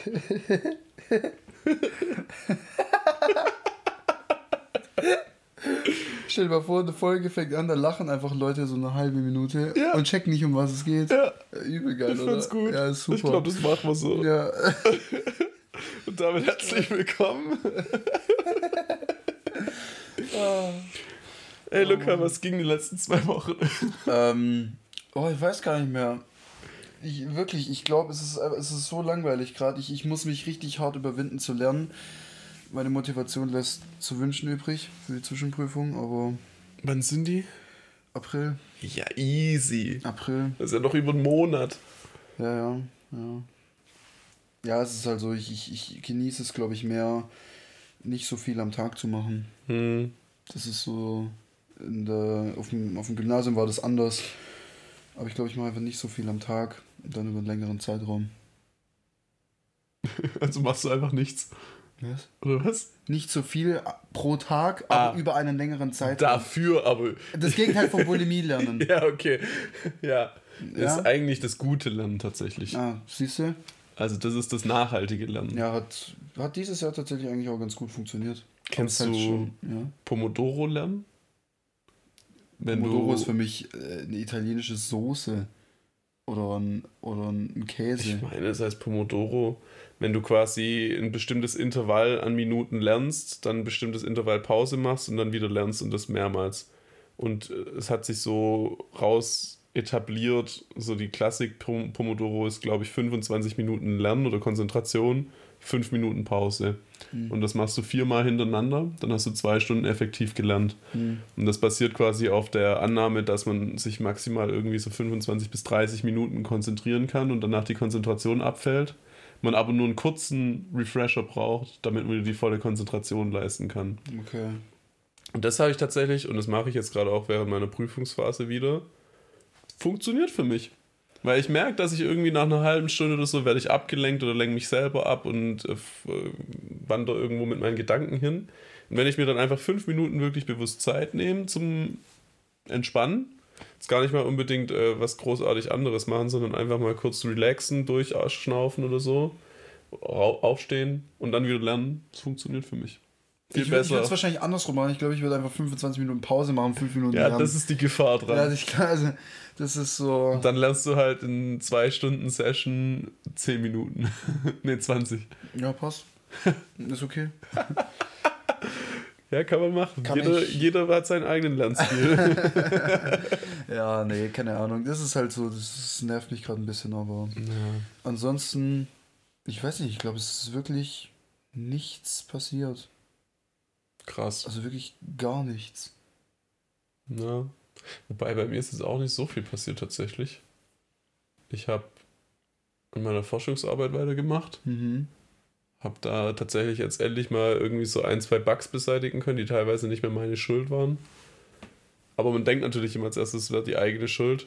Stell dir mal vor, eine Folge fängt an, da lachen einfach Leute so eine halbe Minute ja. und checken nicht, um was es geht. Ja. Übel geil, ich find's oder? gut. Ja, ist super. Ich glaube, das machen wir so. Ja. und damit herzlich willkommen. oh. Ey, Luca, oh. was ging die letzten zwei Wochen? ähm, oh, ich weiß gar nicht mehr. Ich, wirklich, ich glaube, es ist, es ist so langweilig gerade. Ich, ich muss mich richtig hart überwinden zu lernen. Meine Motivation lässt zu wünschen übrig für die Zwischenprüfung, aber. Wann sind die? April. Ja, easy. April. Das ist ja noch über einen Monat. Ja, ja, ja. Ja, es ist halt so, ich, ich, ich genieße es, glaube ich, mehr, nicht so viel am Tag zu machen. Hm. Das ist so. In der, auf, dem, auf dem Gymnasium war das anders. Aber ich glaube, ich mache einfach nicht so viel am Tag und dann über einen längeren Zeitraum. also machst du einfach nichts. Was? Oder was? Nicht so viel pro Tag, aber ah, über einen längeren Zeitraum. Dafür aber. Das Gegenteil von Bulimie lernen. ja, okay. Ja. ja. Ist eigentlich das gute Lernen tatsächlich. Ah, siehst du? Also, das ist das nachhaltige Lernen. Ja, hat, hat dieses Jahr tatsächlich eigentlich auch ganz gut funktioniert. Kennst du schon, ja. Pomodoro lernen? Wenn Pomodoro du, ist für mich äh, eine italienische Soße oder ein, oder ein Käse. Ich meine, es heißt Pomodoro wenn du quasi ein bestimmtes Intervall an Minuten lernst, dann ein bestimmtes Intervall Pause machst und dann wieder lernst und das mehrmals. Und äh, es hat sich so raus etabliert, so die Klassik Pomodoro ist, glaube ich, 25 Minuten Lernen oder Konzentration, 5 Minuten Pause. Mhm. Und das machst du viermal hintereinander, dann hast du zwei Stunden effektiv gelernt. Mhm. Und das basiert quasi auf der Annahme, dass man sich maximal irgendwie so 25 bis 30 Minuten konzentrieren kann und danach die Konzentration abfällt man aber nur einen kurzen Refresher braucht, damit man die volle Konzentration leisten kann. Okay. Und das habe ich tatsächlich, und das mache ich jetzt gerade auch während meiner Prüfungsphase wieder, funktioniert für mich. Weil ich merke, dass ich irgendwie nach einer halben Stunde oder so werde ich abgelenkt oder lenke mich selber ab und äh, äh, wandere irgendwo mit meinen Gedanken hin. Und wenn ich mir dann einfach fünf Minuten wirklich bewusst Zeit nehme zum Entspannen, Jetzt gar nicht mal unbedingt äh, was großartig anderes machen, sondern einfach mal kurz relaxen, durchschnaufen oder so, aufstehen und dann wieder lernen. Das funktioniert für mich. Viel ich, besser. Ich würde es wahrscheinlich andersrum machen. Ich glaube, ich würde einfach 25 Minuten Pause machen, 5 Minuten Ja, lernen. das ist die Gefahr dran. Ja, ich also, das ist so. Und dann lernst du halt in 2 Stunden Session 10 Minuten. ne, 20. Ja, passt. ist okay. Ja, kann man machen. Kann jeder, jeder hat seinen eigenen Lernstil. ja, nee, keine Ahnung. Das ist halt so, das nervt mich gerade ein bisschen, aber ja. ansonsten, ich weiß nicht, ich glaube, es ist wirklich nichts passiert. Krass. Also wirklich gar nichts. Ja. Wobei bei mir ist es auch nicht so viel passiert tatsächlich. Ich habe in meiner Forschungsarbeit weitergemacht. Mhm. Habe da tatsächlich jetzt endlich mal irgendwie so ein, zwei Bugs beseitigen können, die teilweise nicht mehr meine Schuld waren. Aber man denkt natürlich immer als erstes, es wäre die eigene Schuld.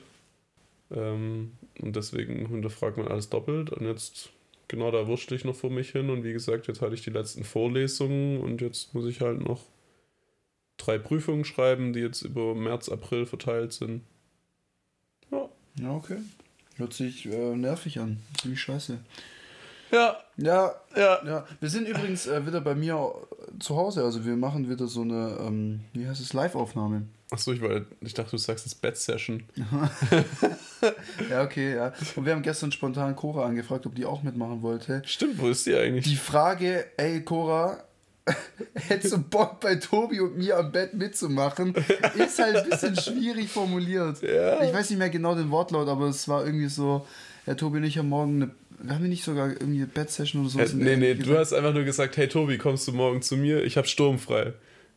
Ähm, und deswegen hinterfragt man alles doppelt. Und jetzt, genau da wurschtel ich noch vor mich hin. Und wie gesagt, jetzt hatte ich die letzten Vorlesungen und jetzt muss ich halt noch drei Prüfungen schreiben, die jetzt über März, April verteilt sind. Ja. Ja, okay. Hört sich äh, nervig an. Ziemlich scheiße. Ja. Ja, ja. ja. Wir sind übrigens äh, wieder bei mir zu Hause. Also wir machen wieder so eine, ähm, wie heißt es, Live-Aufnahme. Achso, ich, ich dachte, du sagst es Bed-Session. ja, okay, ja. Und wir haben gestern spontan Cora angefragt, ob die auch mitmachen wollte. Stimmt, wo ist die eigentlich? Die Frage, ey Cora, hättest du Bock bei Tobi und mir am Bett mitzumachen, ist halt ein bisschen schwierig formuliert. Ja. Ich weiß nicht mehr genau den Wortlaut, aber es war irgendwie so, ja, Tobi und ich haben morgen eine wir haben nicht sogar irgendwie Bed-Session oder so. Äh, nee, nee, du hast einfach nur gesagt, hey Tobi, kommst du morgen zu mir? Ich habe sturmfrei. Und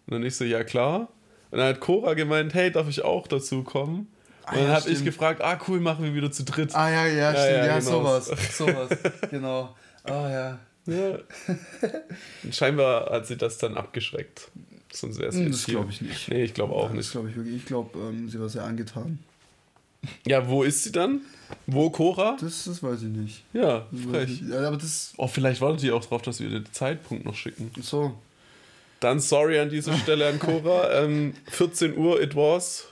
dann ich so, ja klar. Und dann hat Cora gemeint, hey, darf ich auch dazu kommen? Und ah, dann ja, habe ich gefragt, ah cool, machen wir wieder zu dritt. Ah ja, ja, ja stimmt, ja, ja genau. sowas, sowas, genau. Ah ja. ja. scheinbar hat sie das dann abgeschreckt. Sonst wäre es hm, Das glaube ich nicht. Nee, ich glaube auch ja, nicht. Das glaube ich wirklich. Ich glaube, ähm, sie war sehr angetan. Ja, wo ist sie dann? Wo Cora? Das, das weiß ich nicht. Ja, frech. Ja, aber das oh, vielleicht wartet sie auch drauf, dass wir den Zeitpunkt noch schicken. So. Dann sorry an dieser Stelle an Cora. ähm, 14 Uhr, it was.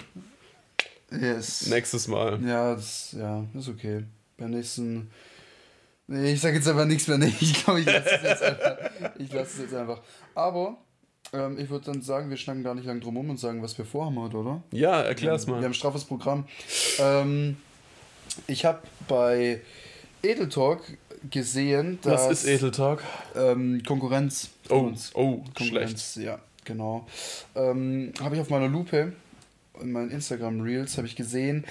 Yes. Nächstes Mal. Ja, das ja, ist okay. Beim nächsten Nee, ich sage jetzt einfach nichts mehr. Nee, ich glaube, ich lasse es jetzt einfach. Ich lasse es jetzt einfach. Aber ähm, ich würde dann sagen, wir schnacken gar nicht lang drum um und sagen, was wir vorhaben heute, oder? Ja, erklär's mal. Wir haben ein straffes Programm. Ähm, ich habe bei Edel Talk gesehen, dass. Was ist Edel Talk? Ähm, Konkurrenz. Oh, uns. oh, Konkurrenz, schlecht. Ja, genau. Ähm, habe ich auf meiner Lupe, in meinen Instagram Reels, habe ich gesehen,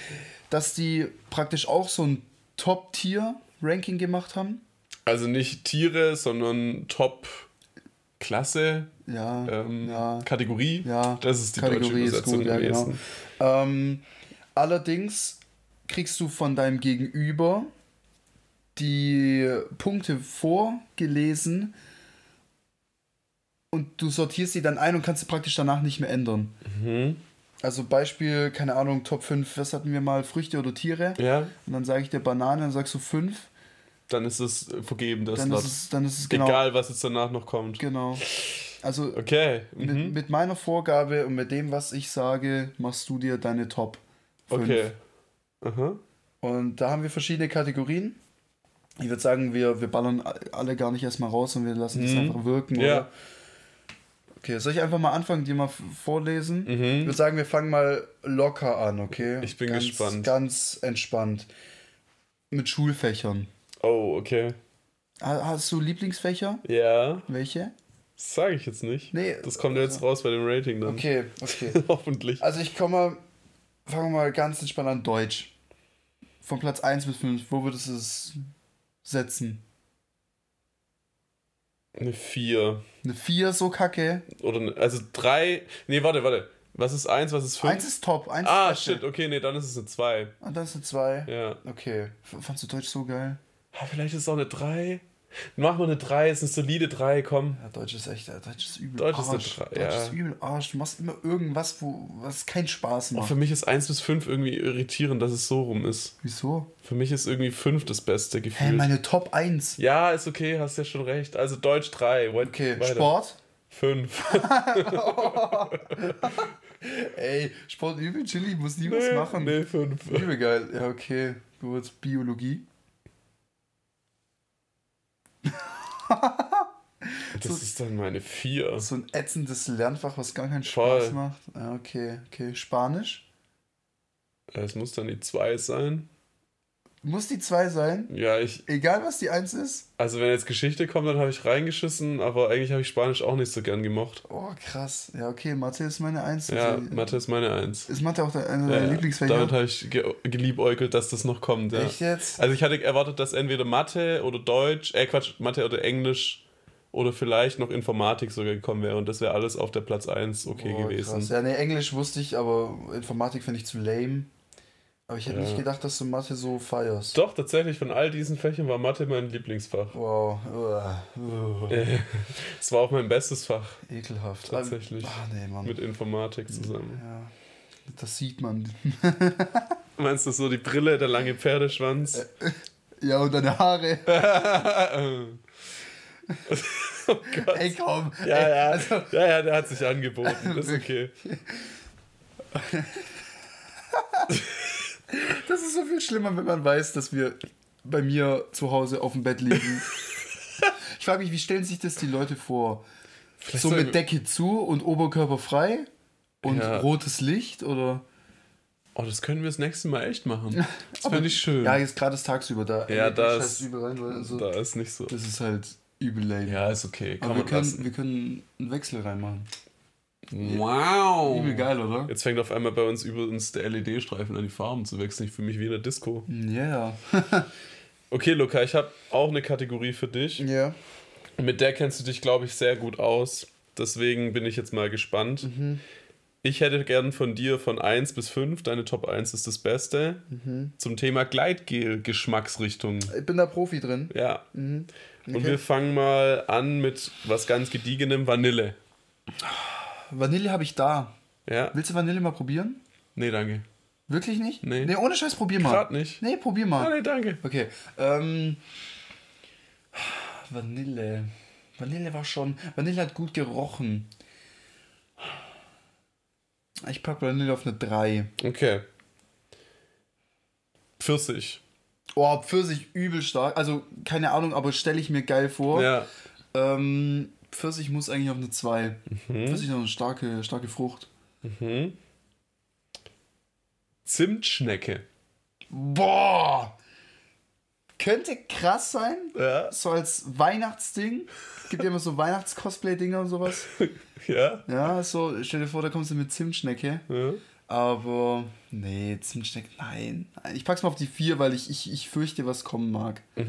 dass die praktisch auch so ein Top-Tier-Ranking gemacht haben. Also nicht Tiere, sondern Top-Klasse. Ja, ähm, ja, Kategorie. Ja, das ist die Kategorie deutsche Übersetzung ist gut, gewesen. Ja, genau. ähm, allerdings kriegst du von deinem Gegenüber die Punkte vorgelesen und du sortierst sie dann ein und kannst sie praktisch danach nicht mehr ändern. Mhm. Also Beispiel, keine Ahnung, Top 5, was hatten wir mal, Früchte oder Tiere? Ja. Und dann sage ich dir Banane, dann sagst du 5. Dann ist es vergeben, das dann ist es, dann ist es genau. Egal, was jetzt danach noch kommt. Genau. Also okay. Mhm. mit, mit meiner Vorgabe und mit dem, was ich sage, machst du dir deine Top 5. Okay. Aha. Und da haben wir verschiedene Kategorien. Ich würde sagen, wir, wir ballern alle gar nicht erstmal raus und wir lassen das Mhm. einfach wirken. Ja. Oder? Okay, soll ich einfach mal anfangen, dir mal vorlesen? Ich Mhm. würde sagen, wir fangen mal locker an, okay? Ich bin ganz, gespannt. Ganz entspannt. Mit Schulfächern. Oh, okay. Ha- Hast du Lieblingsfächer? Ja. Welche? Das sage ich jetzt nicht. Nee. Das kommt jetzt raus bei dem Rating dann. Okay, okay. Hoffentlich. Also ich komme mal, fangen wir mal ganz entspannt an Deutsch. Von Platz 1 bis 5, wo würdest du es setzen? Eine 4. Eine 4 so kacke. Oder eine, also 3. Nee, warte, warte. Was ist 1, was ist 5? 1 ist top, 1 Ah, ist shit, okay, nee, dann ist es eine 2. Und das ist eine 2. Ja. Okay. F- Fandst du Deutsch so geil? Ah, vielleicht ist es auch eine 3. Mach mal eine 3, ist eine solide 3, komm. Ja, Deutsch ist echt, ja, Deutsch ist übel Deutsch ist eine Arsch. drei, Deutsch ja. ist übel Arsch. Du machst immer irgendwas, wo was keinen Spaß Auch macht. für mich ist 1 bis 5 irgendwie irritierend, dass es so rum ist. Wieso? Für mich ist irgendwie 5 das beste Hä, Gefühl. meine Top 1. ja, ist okay, hast ja schon recht. Also Deutsch 3. Okay, Sport. 5. Ey, Sport übel chillig, muss nie was nee, machen. nee, 5. Übel geil. Ja, okay. Gut. Biologie. Das ist dann meine 4. So ein ätzendes Lernfach, was gar keinen Voll. Spaß macht. Okay, okay. Spanisch. Es muss dann die 2 sein. Muss die 2 sein? Ja, ich. Egal, was die 1 ist? Also, wenn jetzt Geschichte kommt, dann habe ich reingeschissen, aber eigentlich habe ich Spanisch auch nicht so gern gemocht. Oh, krass. Ja, okay, Mathe ist meine 1. Ja, Also, Mathe ist meine 1. Ist Mathe auch de- einer Ja, deiner. Lieblingsfächer? Damit habe ich ge geliebäugelt, dass das noch kommt. Ja. Echt jetzt? Also ich hatte erwartet, dass entweder Mathe oder Deutsch, äh Quatsch, Mathe oder Englisch oder vielleicht noch Informatik sogar gekommen wäre und das wäre alles auf der Platz 1 okay Oh, gewesen. Krass. Ja, nee, Englisch wusste ich, aber Informatik finde ich zu lame. Aber ich hätte Ja. nicht gedacht, dass du Mathe so feierst. Doch, tatsächlich, von all diesen Fächern war Mathe mein Lieblingsfach. Wow. Es war auch mein bestes Fach Ekelhaft. Tatsächlich. Ah, nee, Mann. mit Informatik zusammen. Ja. Das sieht man. Meinst du so die Brille, der lange Pferdeschwanz? Ja, und deine Haare. oh Gott. Ey, komm. Ja, Ey, ja. Also, ja, ja, der hat sich angeboten. Das ist okay. Das ist so viel schlimmer, wenn man weiß, dass wir bei mir zu Hause auf dem Bett liegen. ich frage mich, wie stellen sich das die Leute vor? Vielleicht so mit Decke zu und Oberkörper frei? Und Ja. rotes Licht? Oder? Oh, das können wir das nächste Mal echt machen. Das finde ich schön. Ja, jetzt gerade ist tagsüber da. Ja, da ist- übel rein, weil also, da ist nicht so. Das ist halt übel lame. Ja, ist okay. Kann Aber wir können, lassen. wir können einen Wechsel reinmachen. Wow. Übel geil, oder? Jetzt fängt auf einmal bei uns über uns der LED-Streifen an die Farben zu wechseln. Ich fühle mich wie in der Disco. Ja. Okay, Luca, ich habe auch eine Kategorie für dich. Ja. Mit der kennst du dich, glaube ich, sehr gut aus. Deswegen bin ich jetzt mal gespannt. Ich hätte gern von dir von 1 bis 5, deine Top 1 ist das Beste, zum Thema Gleitgel-Geschmacksrichtung. Ich bin da Profi drin. Ja. Mhm. Und Okay. wir fangen mal an mit was ganz Gediegenem, Vanille. Vanille habe ich da. Ja? Willst du Vanille mal probieren? Nee, danke. Wirklich nicht? Nee. Nee, ohne Scheiß, probier mal. Grad nicht. Nee, probier Ah, mal. nee, danke. Okay. Ähm, Vanille. Vanille war schon. Vanille hat gut gerochen. Ich pack Vanille auf eine 3. Okay. Pfirsich. Oh, Pfirsich übel stark. Also, keine Ahnung, aber stelle ich mir geil vor. Ja. Ähm, Pfirsich muss eigentlich auf eine 2. Mhm. Pfirsich ist noch eine starke, starke Frucht. Mhm. Zimtschnecke. Boah! Könnte krass sein. Ja. So als Weihnachtsding. Gibt ja immer so Weihnachts-Cosplay-Dinger und sowas. Ja. Ja, so, stell dir vor, da kommst du mit Zimtschnecke. ja. Aber, nee, Zimtschnecke, nein. Ich pack's mal auf die 4, weil ich, ich, ich fürchte, was kommen mag.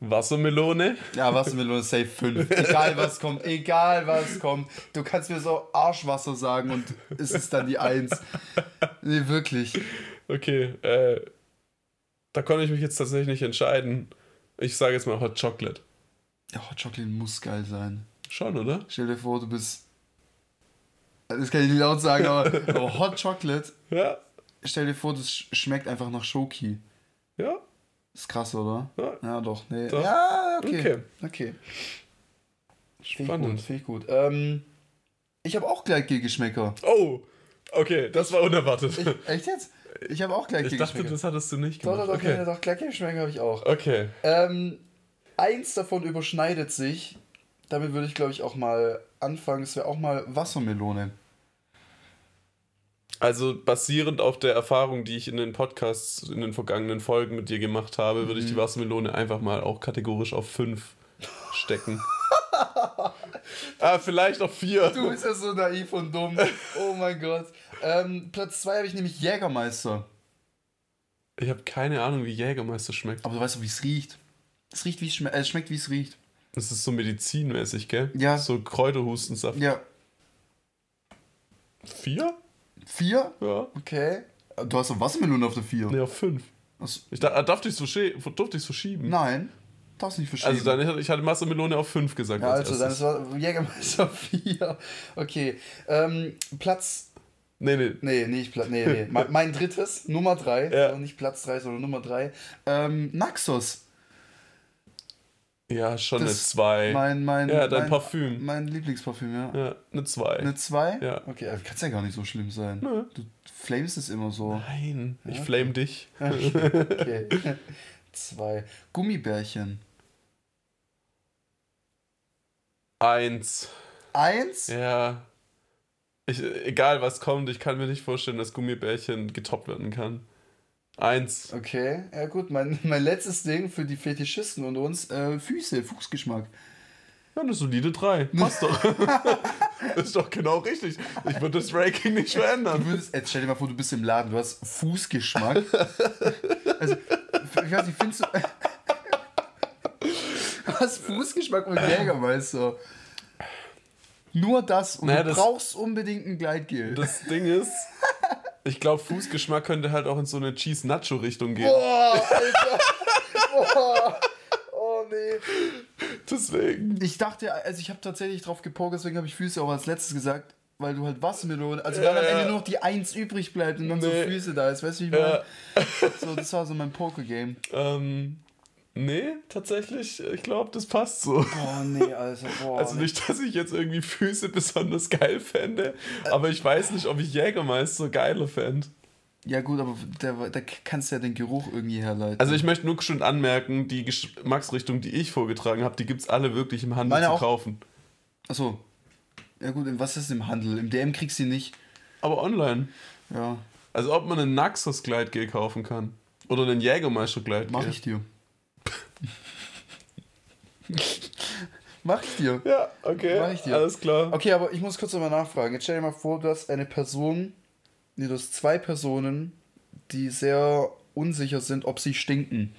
Wassermelone. Ja, Wassermelone safe 5. Egal was kommt, egal was kommt. Du kannst mir so Arschwasser sagen und es ist dann die 1. Nee, wirklich. Okay, äh, da konnte ich mich jetzt tatsächlich nicht entscheiden. Ich sage jetzt mal Hot Chocolate. Ja, Hot Chocolate muss geil sein. Schon, oder? Stell dir vor, du bist. Das kann ich nicht laut sagen, aber, aber Hot Chocolate, Ja. stell dir vor, das sch- schmeckt einfach nach Schoki. Ja. Ist krass, oder? Ja. Ja, doch. Nee. Doch. Ja, okay. Okay. Okay. Finde ich gut. Spannend. Finde ich gut. Ähm, ich habe auch Gleitgel-Geschmäcker. Oh, okay, das war unerwartet. Ich, echt jetzt? Ich habe auch Ich Gleitgel-Geschmäcker. dachte, das hattest du nicht gemacht. doch, doch, okay. okay. doch Gleitgel-Geschmäcker habe ich auch. okay. Ähm, eins davon überschneidet sich. Damit würde ich, glaube ich, auch mal anfangen. Es wäre auch mal Wassermelone. Also basierend auf der Erfahrung, die ich in den Podcasts in den vergangenen Folgen mit dir gemacht habe, würde ich Mhm. die Wassermelone einfach mal auch kategorisch auf 5 stecken. ah, vielleicht auf 4. Du bist ja so naiv und dumm. Oh mein Gott. Ähm, Platz 2 habe ich nämlich Jägermeister. Ich habe keine Ahnung, wie Jägermeister schmeckt. Aber du weißt doch, wie es riecht. Es riecht, wie es schmeckt. Äh, es schmeckt, wie es riecht. Das ist so medizinmäßig, gell? Ja. So Kräuterhustensaft. Ja. 4? Vier? Ja. Okay. Du hast doch Wassermelone auf der 4. Ne, auf 5. Ich da, darf ich so durfte ich verschieben. Nein. Darfst nicht verschieben. Also dann ich hatte Wassermelone auf 5 gesagt. ja, als also dann erstes. ist war Jägermeister 4. Okay. Ähm, Platz. Nee, nee. Nee, nicht Platz. Nee, nee. mein, mein drittes, Nummer 3. Ja. Also nicht Platz 3, sondern Nummer 3. Ähm, Naxos. Ja, schon Das- eine 2. Mein, mein, Ja, dein mein, Parfüm. Mein Lieblingsparfüm, ja. Ja, eine 2. Eine 2? Ja. Okay, also kann ja gar nicht so schlimm sein. Nö. Du flamest es immer so. Nein, ich Ja. flame dich. Okay. Zwei. Gummibärchen. Eins. Eins? Ja. Ich, egal was kommt, ich kann mir nicht vorstellen, dass Gummibärchen getoppt werden kann. Eins. Okay, ja gut, mein, mein letztes Ding für die Fetischisten und uns, äh, Füße, Fußgeschmack. Ja, eine solide 3. Passt doch. das ist doch genau richtig. Ich würde das Ranking nicht Du verändern. würdest, jetzt stell dir mal vor, du bist im Laden, du hast Fußgeschmack. Also, ich weiß nicht, findest du... Du hast Fußgeschmack und Jägermeister. Nur das und Naja, du das- brauchst unbedingt ein Gleitgel. Das Ding ist, ich glaube, Fußgeschmack könnte halt auch in so eine Cheese-Nacho-Richtung gehen. Boah, Alter. Boah. Oh nee. Deswegen. Ich dachte, also ich habe tatsächlich drauf gepokert, deswegen habe ich Füße auch als letztes gesagt, weil du halt Wassermelone, also Ja, weil am ja. Ende nur noch die Eins übrig bleibt und dann so Nee. Füße da ist, weißt du, wie ich meine? Ja. So, das war so mein Poker-Game. Ähm, nee, tatsächlich, ich glaube, das passt so. Boah, nee, Alter, boah. Also nicht, dass ich jetzt irgendwie Füße besonders geil fände, aber ich weiß nicht, ob ich Jägermeister geiler fände. Ja gut, aber da, da kannst du ja den Geruch irgendwie herleiten. Also ich möchte nur schon anmerken, die Geschmacksrichtung, die ich vorgetragen habe, die gibt es alle wirklich im Handel Meine zu auch. kaufen. Achso. Ja gut, was ist im Handel? Im DM kriegst du die nicht. Aber online. Ja, Also ob man einen Naxos Gleitgel kaufen kann. Oder einen Jägermeister Gleitgel. mach ich dir. mach ich dir. Ja, okay. Mach ich dir. Alles klar. Okay, aber ich muss kurz nochmal nachfragen. Jetzt stell dir mal vor, du hast eine Person, nee, du hast zwei Personen, die sehr unsicher sind, ob sie stinken.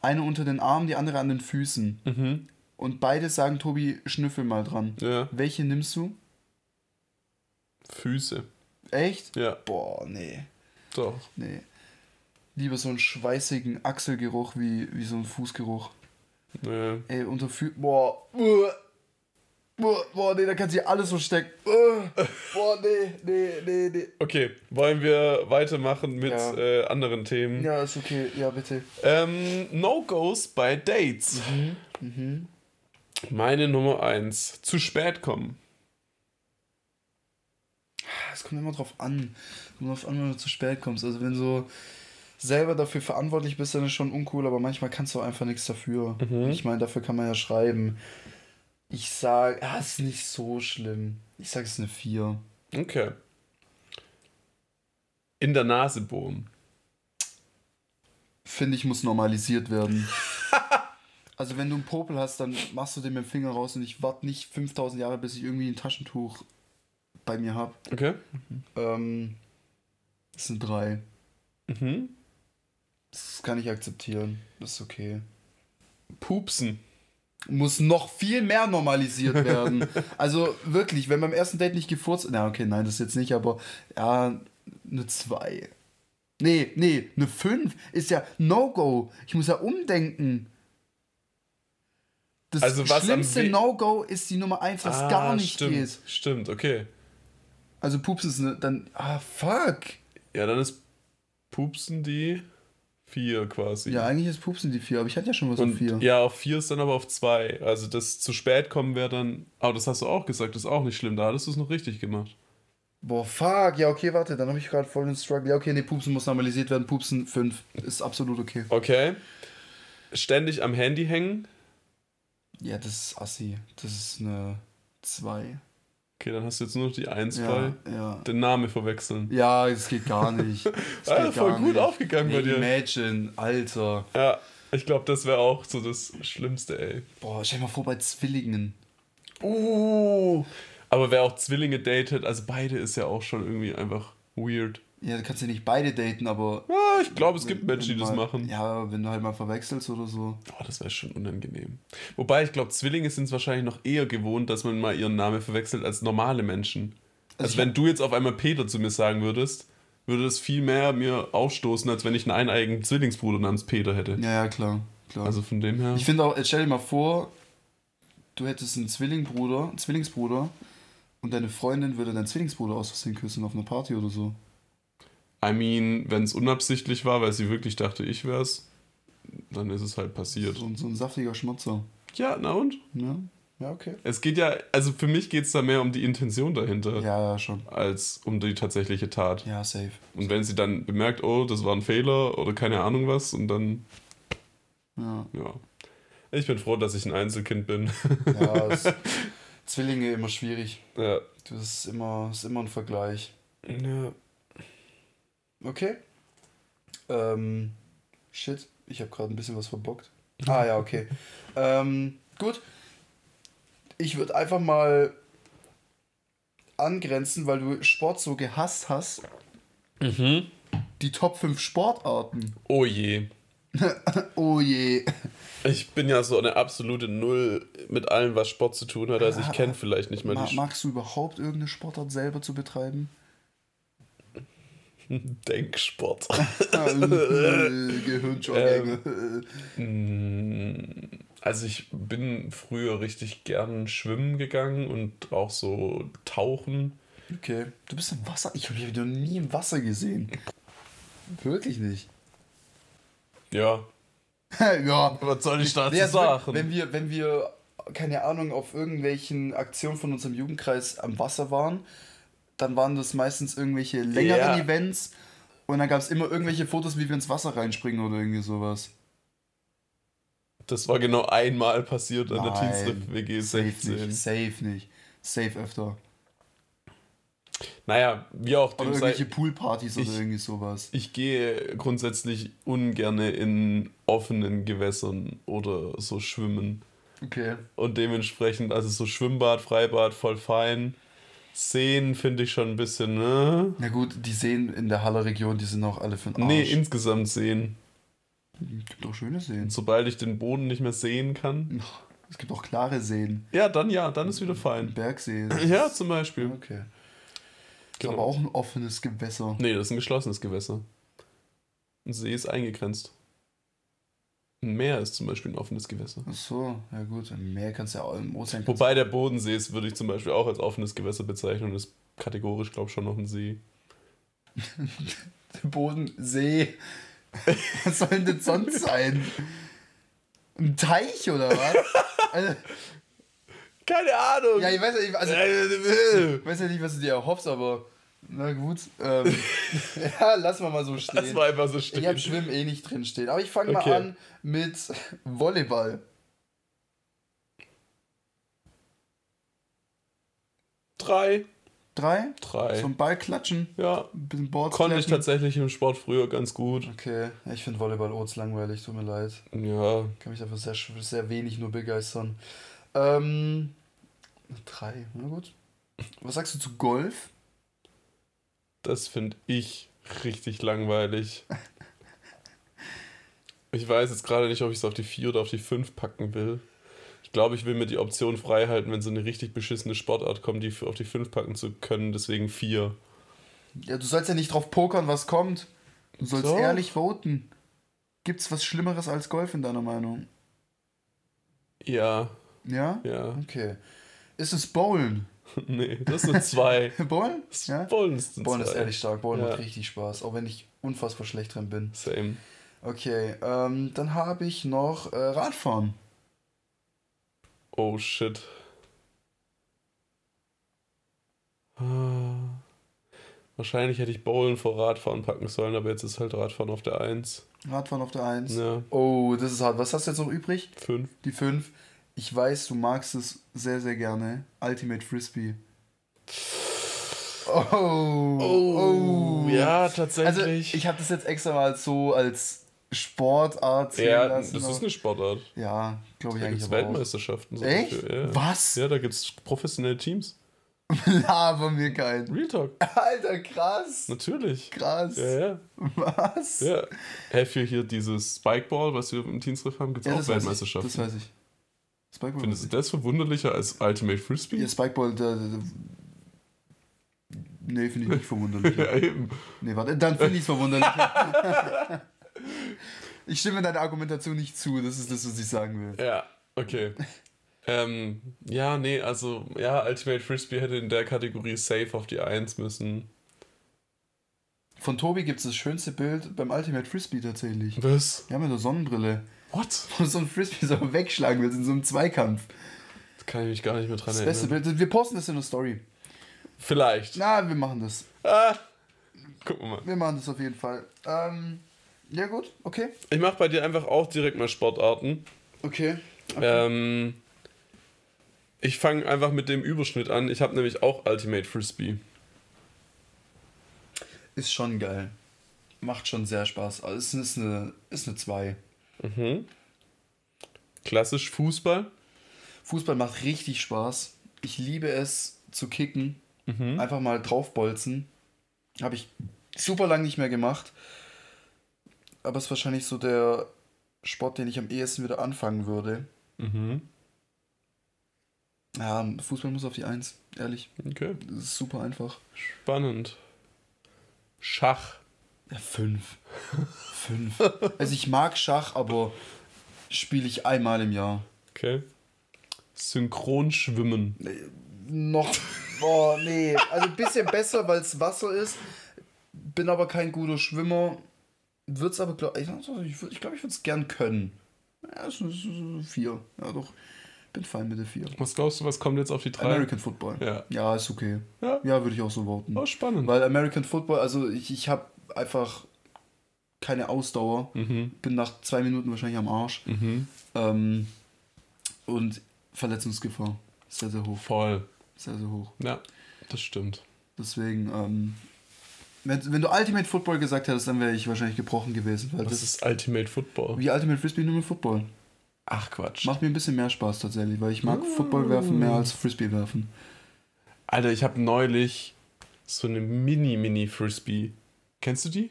Eine unter den Armen, die andere an den Füßen. Mhm. Und beide sagen, Tobi, schnüffel mal dran. Ja. Welche nimmst du? Füße. Echt? Ja, Boah, nee. doch. Nee. Lieber so einen schweißigen Achselgeruch wie, wie so ein Fußgeruch. Nee. Ey, unter Fü... Boah. Boah, boah, nee, da kann sich alles verstecken. Boah, nee, nee, nee, nee. Okay, wollen wir weitermachen mit Ja. äh, anderen Themen? Ja, ist okay. Ja, bitte. Ähm, No-Gos bei Dates. Mhm. Meine Nummer 1. Zu spät kommen. Es kommt immer drauf an. Kommt drauf an, wenn du zu spät kommst. Also wenn so, selber dafür verantwortlich bist, dann ist schon uncool, aber manchmal kannst du einfach nichts dafür. Mhm. Ich meine, dafür kann man ja schreiben. Ich sag, ja, ist nicht so schlimm. Ich sag, es ist eine 4. Okay. In der Nase bohren. Finde ich, muss normalisiert werden. also, wenn du einen Popel hast, dann machst du den mit dem Finger raus und ich warte nicht 5000 Jahre, bis ich irgendwie ein Taschentuch bei mir habe. Okay. Ähm, das sind drei. Mhm. Das kann ich akzeptieren. Das ist okay. Pupsen. Muss noch viel mehr normalisiert werden. also wirklich, wenn beim ersten Date nicht gefurzt. Na, okay, nein, das jetzt nicht, aber ja, eine 2. Nee, nee, eine 5 ist ja No-Go. Ich muss ja umdenken. Das Also was schlimmste No-Go ist die Nummer 1, was Ah, gar nicht stimmt. geht. Stimmt, okay. Also Pupsen ist eine, dann. Ah, fuck. Ja, dann ist Pupsen die 4 quasi. Ja, eigentlich ist Pupsen die 4, aber ich hatte ja schon was auf Und 4. ja, auf 4 ist dann aber auf 2. Also das zu spät kommen wäre dann. Aber das hast du auch gesagt, das ist auch nicht schlimm. Da hattest du es noch richtig gemacht. Boah, fuck. Ja, okay, warte, dann habe ich gerade voll den Struggle. Ja, okay, nee, Pupsen muss normalisiert werden. Pupsen 5 ist absolut okay. Okay. Ständig am Handy hängen. Ja, das ist assi. Das ist eine 2. Okay, dann hast du jetzt nur noch die 1 Ja, frei. ja. Den Namen verwechseln. Ja, das geht gar nicht. Das Ah, voll gut nicht. aufgegangen bei Nee, dir. Imagine, Alter. Ja, ich glaube, das wäre auch so das Schlimmste, ey. Boah, stell dir mal vor bei Zwillingen. Uh. Aber wer auch Zwillinge datet, also beide ist ja auch schon irgendwie einfach weird. Ja, du kannst ja nicht beide daten, aber. Ja, ich glaube, es gibt wenn Menschen, die das machen. Ja, wenn du halt mal verwechselst oder so. Oh, das wäre schon unangenehm. Wobei, ich glaube, Zwillinge sind es wahrscheinlich noch eher gewohnt, dass man mal ihren Namen verwechselt als normale Menschen. Also, ich wenn du jetzt auf einmal Peter zu mir sagen würdest, würde das viel mehr mir aufstoßen, als wenn ich einen eineigen Zwillingsbruder namens Peter hätte. Ja, ja, klar. klar. Also von dem her. Ich finde auch, jetzt stell dir mal vor, du hättest einen Zwillingbruder, einen Zwillingsbruder und deine Freundin würde deinen Zwillingsbruder aus Versehen küssen auf einer Party oder so. I mean, wenn es unabsichtlich war, weil sie wirklich dachte, ich wär's, dann ist es halt passiert. So, so ein saftiger Schmatzer. Ja, na und? Ja, ja okay. Es geht ja, also für mich geht es da mehr um die Intention dahinter, Ja, ja, schon. als um die tatsächliche Tat. Ja, safe. Und wenn sie dann bemerkt, oh, das war ein Fehler oder keine Ahnung was, und dann, Ja, ja. Ich bin froh, dass ich ein Einzelkind bin. ja es, Zwillinge immer schwierig. ja. Das ist immer, das ist immer ein Vergleich. ja. Okay. Ähm, shit, ich habe gerade ein bisschen was verbockt. Ah ja, okay. ähm, gut. Ich würde einfach mal angrenzen, weil du Sport so gehasst hast. Mhm. Die Top 5 Sportarten. Oh je. Oh je. Ich bin ja so eine absolute Null mit allem, was Sport zu tun hat. Also ich kenne vielleicht nicht mal Ma die magst du überhaupt irgendeine Sportart selber zu betreiben? Denksport. Gehirnjogging. Mm, Also ich bin früher richtig gern schwimmen gegangen und auch so tauchen. Okay. Du bist im Wasser? Ich habe dich noch nie im Wasser gesehen. Wirklich nicht. Ja. ja. Was soll ich dazu Nee, also sagen? Wenn wir, wenn wir, keine Ahnung, auf irgendwelchen Aktionen von unserem Jugendkreis am Wasser waren, dann waren das meistens irgendwelche längeren Ja. Events und dann gab es immer irgendwelche Fotos, wie wir ins Wasser reinspringen oder irgendwie sowas. Das war genau einmal passiert an der Nein, Teamstrip WG Safe 16. nicht, safe nicht. Safe öfter. Naja, wie auch Oder dem sei, irgendwelche Poolpartys oder irgendwie sowas. ich gehe grundsätzlich ungerne in offenen Gewässern oder so schwimmen. Okay. Und dementsprechend, also so Schwimmbad, Freibad, voll fein. Seen finde ich schon ein bisschen, ne? Na gut, die Seen in der Haller-Region, die sind auch alle für den Arsch. Nee, insgesamt Seen. es gibt auch schöne Seen. Und sobald ich den Boden nicht mehr sehen kann, Es gibt auch klare Seen. ja, dann ja, dann ist wieder fein. Bergsee. Ja, zum Beispiel. Okay. Ist Genau. aber auch ein offenes Gewässer. Nee, das ist ein geschlossenes Gewässer. Ein See ist eingegrenzt. Ein Meer ist zum Beispiel ein offenes Gewässer. Ach so, ja gut. Im Meer kannst du ja auch im Ozean. Wobei der Bodensee ist, würde ich zum Beispiel auch als offenes Gewässer bezeichnen und ist kategorisch, glaube ich, schon noch ein See. du Bodensee. Was soll denn das sonst sein? Ein Teich oder was? Also, Keine Ahnung! ja, ich weiß ja nicht, also, ich also, weiß ja nicht, was du dir erhoffst, aber Na gut. Ähm, ja, lassen wir mal so stehen. Lass mal einfach so stehen. Ich habe Schwimmen eh nicht drin stehen. Aber ich fange Okay. mal an mit Volleyball. Drei. Drei? Drei. Ein Ball klatschen. ja. Ein bisschen Boards Konnte ich tatsächlich im Sport früher ganz gut. Okay, ich finde Volleyball Oats langweilig, tut mir leid. Ja. Kann mich dafür sehr, sehr wenig nur begeistern. Ähm, drei, na gut. Was sagst du zu Golf? Das finde ich richtig langweilig. Ich weiß jetzt gerade nicht, ob ich es auf die 4 oder auf die 5 packen will. Ich glaube, ich will mir die Option frei halten, wenn so eine richtig beschissene Sportart kommt, die auf die 5 packen zu können. Deswegen 4. Ja, du sollst ja nicht drauf pokern, was kommt. Du sollst Doch. ehrlich voten. Gibt's was Schlimmeres als Golf in deiner Meinung? Ja, Ja? ja. Okay. Ist es Bowlen? nee, das sind 2. Bowlen? Ja? Bowlen ist ein Bowlen ist zwei. ehrlich stark. Bowlen Ja. macht richtig Spaß, auch wenn ich unfassbar schlecht drin bin. Same. Okay, ähm, dann habe ich noch äh, Radfahren. Oh shit. Ah. Wahrscheinlich hätte ich Bowlen vor Radfahren packen sollen, aber jetzt ist halt Radfahren auf der 1. Radfahren auf der 1. Ja, Oh, das ist hart. Was hast du jetzt noch übrig? 5. Die 5. Ich weiß, du magst es sehr, sehr gerne. Ultimate Frisbee. Oh. Oh. ja, Also, tatsächlich. ich habe das jetzt extra mal so als Sportart zählen ja, lassen. das ist eine Sportart. Ja, glaube ich Da gibt eigentlich es aber auch. Weltmeisterschaften. so Echt? dafür, Ja. Was? Ja, da gibt es professionelle Teams. Laber mir kein. Real Talk. Alter, krass. Natürlich. Krass. Ja, ja. Was? ja. Hey, für hier dieses Spikeball, was wir im Teamsriff haben, gibt es Ja, auch ich. Weltmeisterschaften. Das weiß ich. Spikeball. Findest du das verwunderlicher als Ultimate. Frisbee? Ja, Spikeball, der, der, der Nee, finde ich nicht verwunderlich. Ja, eben. Nee, warte, dann finde ich es verwunderlich. ich stimme deiner Argumentation nicht zu, das ist das, was ich sagen will. Ja, okay. ähm, ja, nee, also, ja, Ultimate Frisbee hätte in der Kategorie safe auf die 1 müssen. Von Tobi gibt es das schönste Bild beim Ultimate Frisbee tatsächlich. Was? Ja, mit der Sonnenbrille. What? Wo so ein Frisbee so wegschlagen will in so einem Zweikampf. Das kann ich mich gar nicht mehr dran Das beste erinnern. Bild. Wir posten das in der Story. Vielleicht. Na, wir machen das. Ah, gucken wir mal. Wir machen das auf jeden Fall. Ähm, ja gut, okay. Ich mache bei dir einfach auch direkt mal Sportarten. Okay. Ähm, ich fange einfach mit dem Überschnitt an. Ich habe nämlich auch Ultimate Frisbee. Ist schon geil. Macht schon sehr Spaß. Also es ist eine, ist eine 2. Mhm. Klassisch Fußball. Fußball macht richtig Spaß. Ich liebe es zu kicken. Mhm. Einfach mal draufbolzen. Habe ich super lang nicht mehr gemacht. Aber es ist wahrscheinlich so der Sport, den ich am ehesten wieder anfangen würde. Mhm. Ja, Fußball muss auf die 1. Ehrlich. Okay. Das ist super einfach. Spannend. Schach. Ja, 5. 5. Also ich mag Schach, aber spiele ich einmal im Jahr. Okay. Synchronschwimmen. Noch. Boah, nee. Also ein bisschen besser, weil es Wasser ist. Bin aber kein guter Schwimmer. Wird's aber, glaub, ich glaube, ich, würd- ich, glaub, ich würde es gern können. Ja, es ist 4. Ja, doch. Bin fein mit der 4. Was glaubst du, was kommt jetzt auf die drei? American Football. Ja. Ja, ist okay. Ja. Ja, würde ich auch so voten. Oh, spannend. Weil American Football, also ich, ich habe einfach keine Ausdauer. Mhm. Bin nach zwei Minuten wahrscheinlich am Arsch. Mhm. Ähm, und Verletzungsgefahr. Sehr, sehr hoch. Voll. Sehr, sehr hoch. Ja, das stimmt. Deswegen, ähm, wenn, wenn du Ultimate Football gesagt hättest, dann wäre ich wahrscheinlich gebrochen gewesen. Weil Was das ist Ultimate Football? wie Ultimate Frisbee nur mit Football. Ach Quatsch. Macht mir ein bisschen mehr Spaß tatsächlich, weil ich mag Mm. Football werfen mehr als Frisbee werfen. Alter, ich habe neulich so eine Mini-Mini-Frisbee. Kennst du die?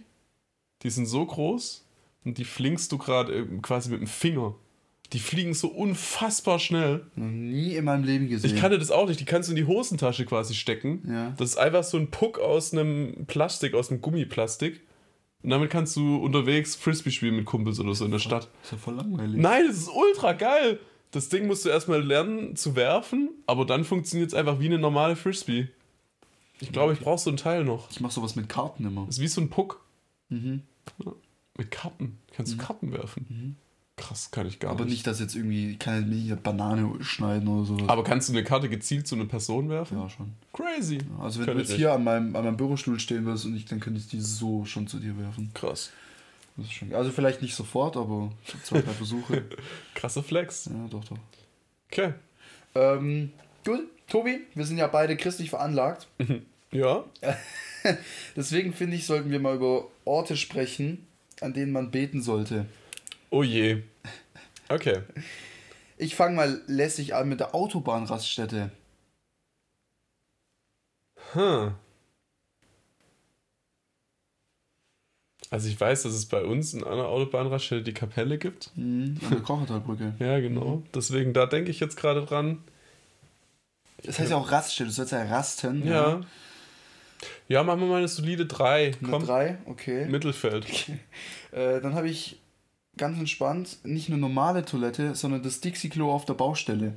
Die sind so groß und die flingst du gerade äh, quasi mit dem Finger. Die fliegen so unfassbar schnell. Noch nie in meinem Leben gesehen. Ich kannte das auch nicht. Die kannst du in die Hosentasche quasi stecken. Ja. Das ist einfach so ein Puck aus einem Plastik, aus einem Gummiplastik. Und damit kannst du unterwegs Frisbee spielen mit Kumpels oder so in der Stadt. Ist ja voll langweilig. Nein, das ist ultra geil. Das Ding musst du erstmal lernen zu werfen, aber dann funktioniert es einfach wie eine normale Frisbee. Ich glaube, ich brauche so ein Teil noch. Ich mache sowas mit Karten immer. Das ist wie so ein Puck. Mhm. Mit Karten. Kannst du Karten werfen. Krass, kann ich gar Aber nicht. nicht, dass jetzt irgendwie, ich kann ja nicht eine Banane schneiden oder sowas. Aber kannst du eine Karte gezielt zu einer Person werfen? ja, schon. Crazy. Also wenn Kann du jetzt hier an meinem, an meinem Bürostuhl stehen würdest und ich, dann könnte ich die so schon zu dir werfen. Krass. Das ist schon, also vielleicht nicht sofort, aber zwei, drei Versuche. Krasser Flex. Ja, doch, doch. Okay. Ähm, gut, Tobi, wir sind ja beide christlich veranlagt. Ja. Deswegen finde ich, sollten wir mal über Orte sprechen, an denen man beten sollte. Oh je. Okay. Ich fange mal lässig an mit der Autobahnraststätte. Hm. Also ich weiß, dass es bei uns in einer Autobahnraststätte die Kapelle gibt. Mhm, an der Kochertalbrücke. Ja, genau. Deswegen, da denke ich jetzt gerade dran. Das heißt ja auch Raststätte, du sollst ja rasten. Ja. Ja, machen wir mal eine solide 3. Eine Komm, drei, okay. Mittelfeld. Äh, dann habe ich ganz entspannt nicht eine normale Toilette, sondern das Dixie-Klo auf der Baustelle.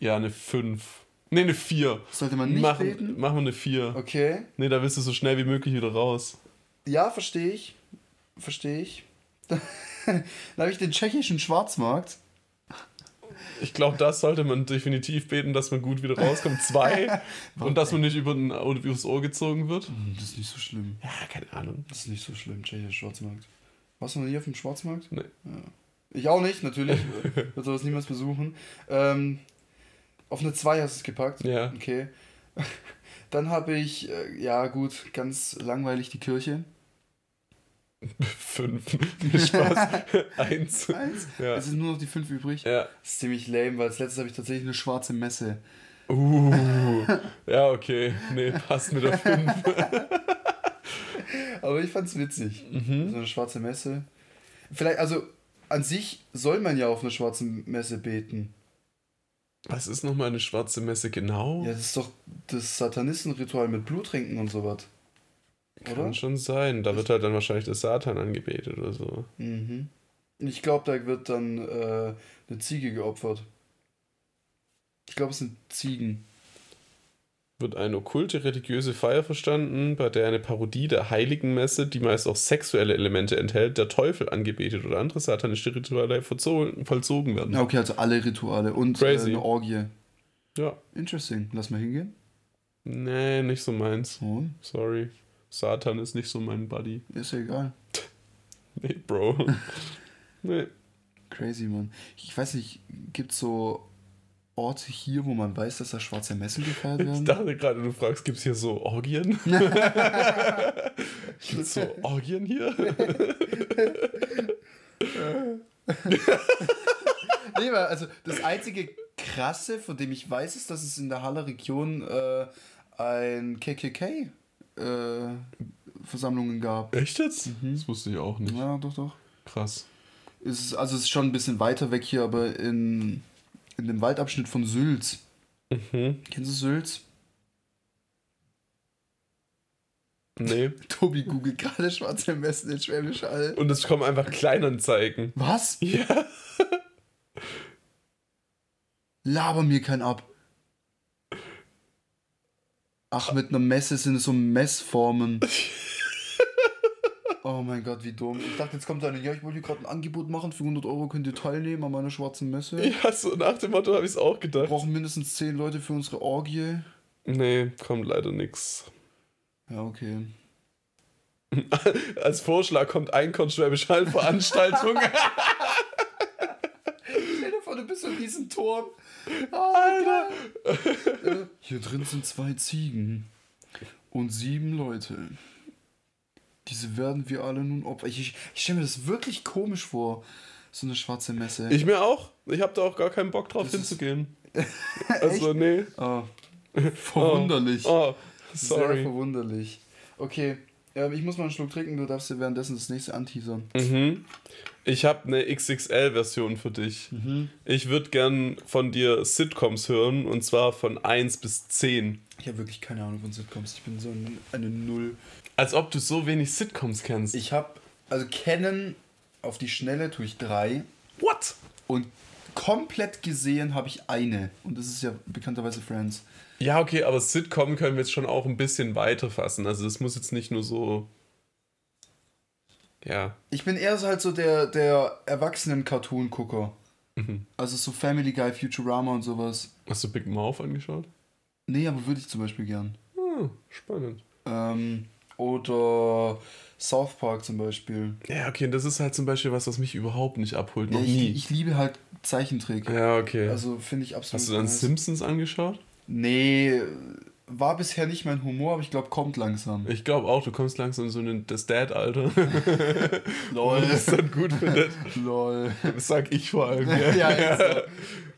Ja, eine 5. Ne, eine 4. Sollte man nicht Machen, beten? machen wir eine 4. Okay. Ne, da willst du so schnell wie möglich wieder raus. Ja, verstehe ich. Verstehe ich. Dann habe ich den tschechischen Schwarzmarkt. Ich glaube, das sollte man definitiv beten, dass man gut wieder rauskommt. Zwei. und dass man nicht über den, übers Ohr gezogen wird. Hm, Das ist nicht so schlimm. Ja, keine Ahnung. Das ist nicht so schlimm, tschechischer Schwarzmarkt. Warst du noch nie auf dem Schwarzmarkt? Nee. Ja. Ich auch nicht, natürlich. Wird sowas niemals besuchen. Ähm, auf eine 2 hast du es gepackt. Ja. Okay. Dann habe ich, äh, ja gut, ganz langweilig die Kirche. Fünf. Spaß. Eins. Eins. Ja. Es sind nur noch die 5 übrig. Ja. Das ist ziemlich lame, weil als letztes habe ich tatsächlich eine schwarze Messe. Uh. Ja, okay. Nee, passt mit der 5. Aber ich fand's witzig. Mhm. So eine schwarze Messe. Vielleicht, also an sich soll man ja auf einer schwarzen Messe beten. Was ist nochmal eine schwarze Messe genau? Ja, das ist doch das Satanistenritual mit Bluttrinken und sowas. Kann Oder? schon sein. Da wird halt dann wahrscheinlich der Satan angebetet oder so. Mhm. Ich glaube, da wird dann äh, eine Ziege geopfert. Ich glaube, es sind Ziegen. Wird eine okkulte religiöse Feier verstanden, bei der eine Parodie der Heiligenmesse, die meist auch sexuelle Elemente enthält, der Teufel angebetet oder andere satanische Rituale vollzogen, werden. Ja, okay, also alle Rituale und äh, eine Orgie. Ja. Interesting. Lass mal hingehen. Nee, nicht so meins. Oh, Sorry. Satan ist nicht so mein Buddy. ist ja egal. Nee, Bro. nee. Crazy, Mann. Ich weiß nicht, gibt es so Orte hier, wo man weiß, dass da schwarze Messen gefeiert Ich werden? dachte gerade, du fragst, gibt es hier so Orgien? gibt es so Orgien hier? Nee, weil, also das einzige krasse, von dem ich weiß, ist, dass es in der Haller Region äh, ein KKK äh, Versammlungen gab. Echt jetzt? Das wusste ich auch nicht. Ja, doch, doch. Krass. Ist, also es ist schon ein bisschen weiter weg hier, aber in, in dem Waldabschnitt von Sülz. Mhm. Kennst du Sülz? Nee. Tobi googelt gerade schwarze Messen in Schwäbisch Hall. Und es kommen einfach Kleinanzeigen. Was? Ja. Laber mir kein ab. Ach, mit einer Messe sind es so Messformen. Oh mein Gott, wie dumm. Ich dachte, jetzt kommt einer, ja, ich wollte hier gerade ein Angebot machen, für 100 Euro könnt ihr teilnehmen an meiner schwarzen Messe. Ja, so nach dem Motto habe ich es auch Wir gedacht. brauchen mindestens 10 Leute für unsere Orgie. Nee, kommt leider nix. Ja, okay. Als Vorschlag kommt Einkorn Schwäbisch Hall Veranstaltung. Du bist in diesem Turm. Alter! Äh, Hier drin sind zwei Ziegen und sieben Leute. Diese werden wir alle nun opfern. Ich, ich, ich stelle mir das wirklich komisch vor. So eine schwarze Messe. ich mir auch. Ich habe da auch gar keinen Bock drauf Das hinzugehen. Also, nee. Ah, verwunderlich. Oh, Sehr sorry. verwunderlich. Okay, ähm, ich muss mal einen Schluck trinken. Du darfst dir währenddessen das nächste anteasern. Mhm. Ich habe eine XXL-Version für dich. Ich würde gern von dir Sitcoms hören und zwar von 1 bis 10. Ich habe wirklich keine Ahnung von Sitcoms. Ich bin so ein, eine Null. Als ob du so wenig Sitcoms kennst. Ich habe, also kennen auf die Schnelle tue ich drei. What? Und komplett gesehen habe ich eine. Und das ist ja bekannterweise Friends. Ja, okay, aber Sitcom können wir jetzt schon auch ein bisschen weiter fassen. Also das muss jetzt nicht nur so. Ja. Ich bin eher so halt so der, der Erwachsenen-Cartoon-Gucker. Mhm. Also so Family Guy, Futurama und sowas. Hast du Big Mouth angeschaut? Nee, aber würde ich zum Beispiel gern. Ah, spannend. Ähm, oder South Park zum Beispiel. Ja, okay, das ist halt zum Beispiel was, was mich überhaupt nicht abholt. Noch ja, ich, nie. Ich liebe halt Zeichentrick. Ja, okay. Also finde ich absolut. Hast du dann nice. Simpsons angeschaut? Nee, war bisher nicht mein Humor, aber ich glaube, kommt langsam. Ich glaube auch, du kommst langsam in so ein das Dad-Alter. Lol. Das ist dann gut findet. Lol. Das sag ich vor allem. Ja, ja so.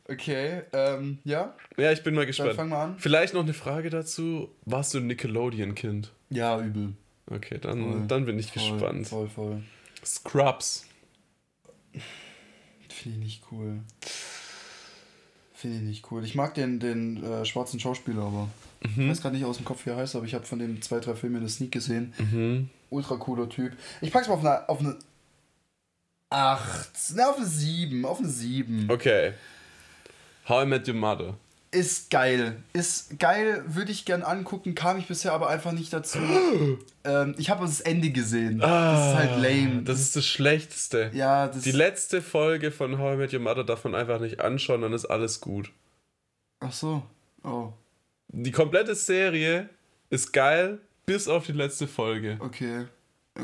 Okay, ähm, ja. Ja, ich bin mal gespannt. Dann fang mal an. Vielleicht noch eine Frage dazu. Warst du ein Nickelodeon-Kind? Ja, übel. Okay, dann, dann bin ich voll, gespannt. Voll, voll. Scrubs. Finde ich nicht cool. Finde ich nicht cool. Ich mag den, den äh, schwarzen Schauspieler, aber mhm. ich weiß gerade nicht aus dem Kopf, wie er heißt, aber ich habe von den zwei, drei Filmen eine Sneak gesehen. Mhm. Ultra cooler Typ. Ich pack's mal auf eine, auf eine 8, ne, auf eine 7, auf eine 7. Okay. How I Met Your Mother. Ist geil. Ist geil, würde ich gern angucken, kam ich bisher aber einfach nicht dazu. ähm, ich habe das Ende gesehen. Ah, das ist halt lame. Das ist das Schlechteste. Ja, das Die letzte Folge von How I Met Your Mother darf man einfach nicht anschauen, dann ist alles gut. Ach so. Oh. Die komplette Serie ist geil, bis auf die letzte Folge. Okay.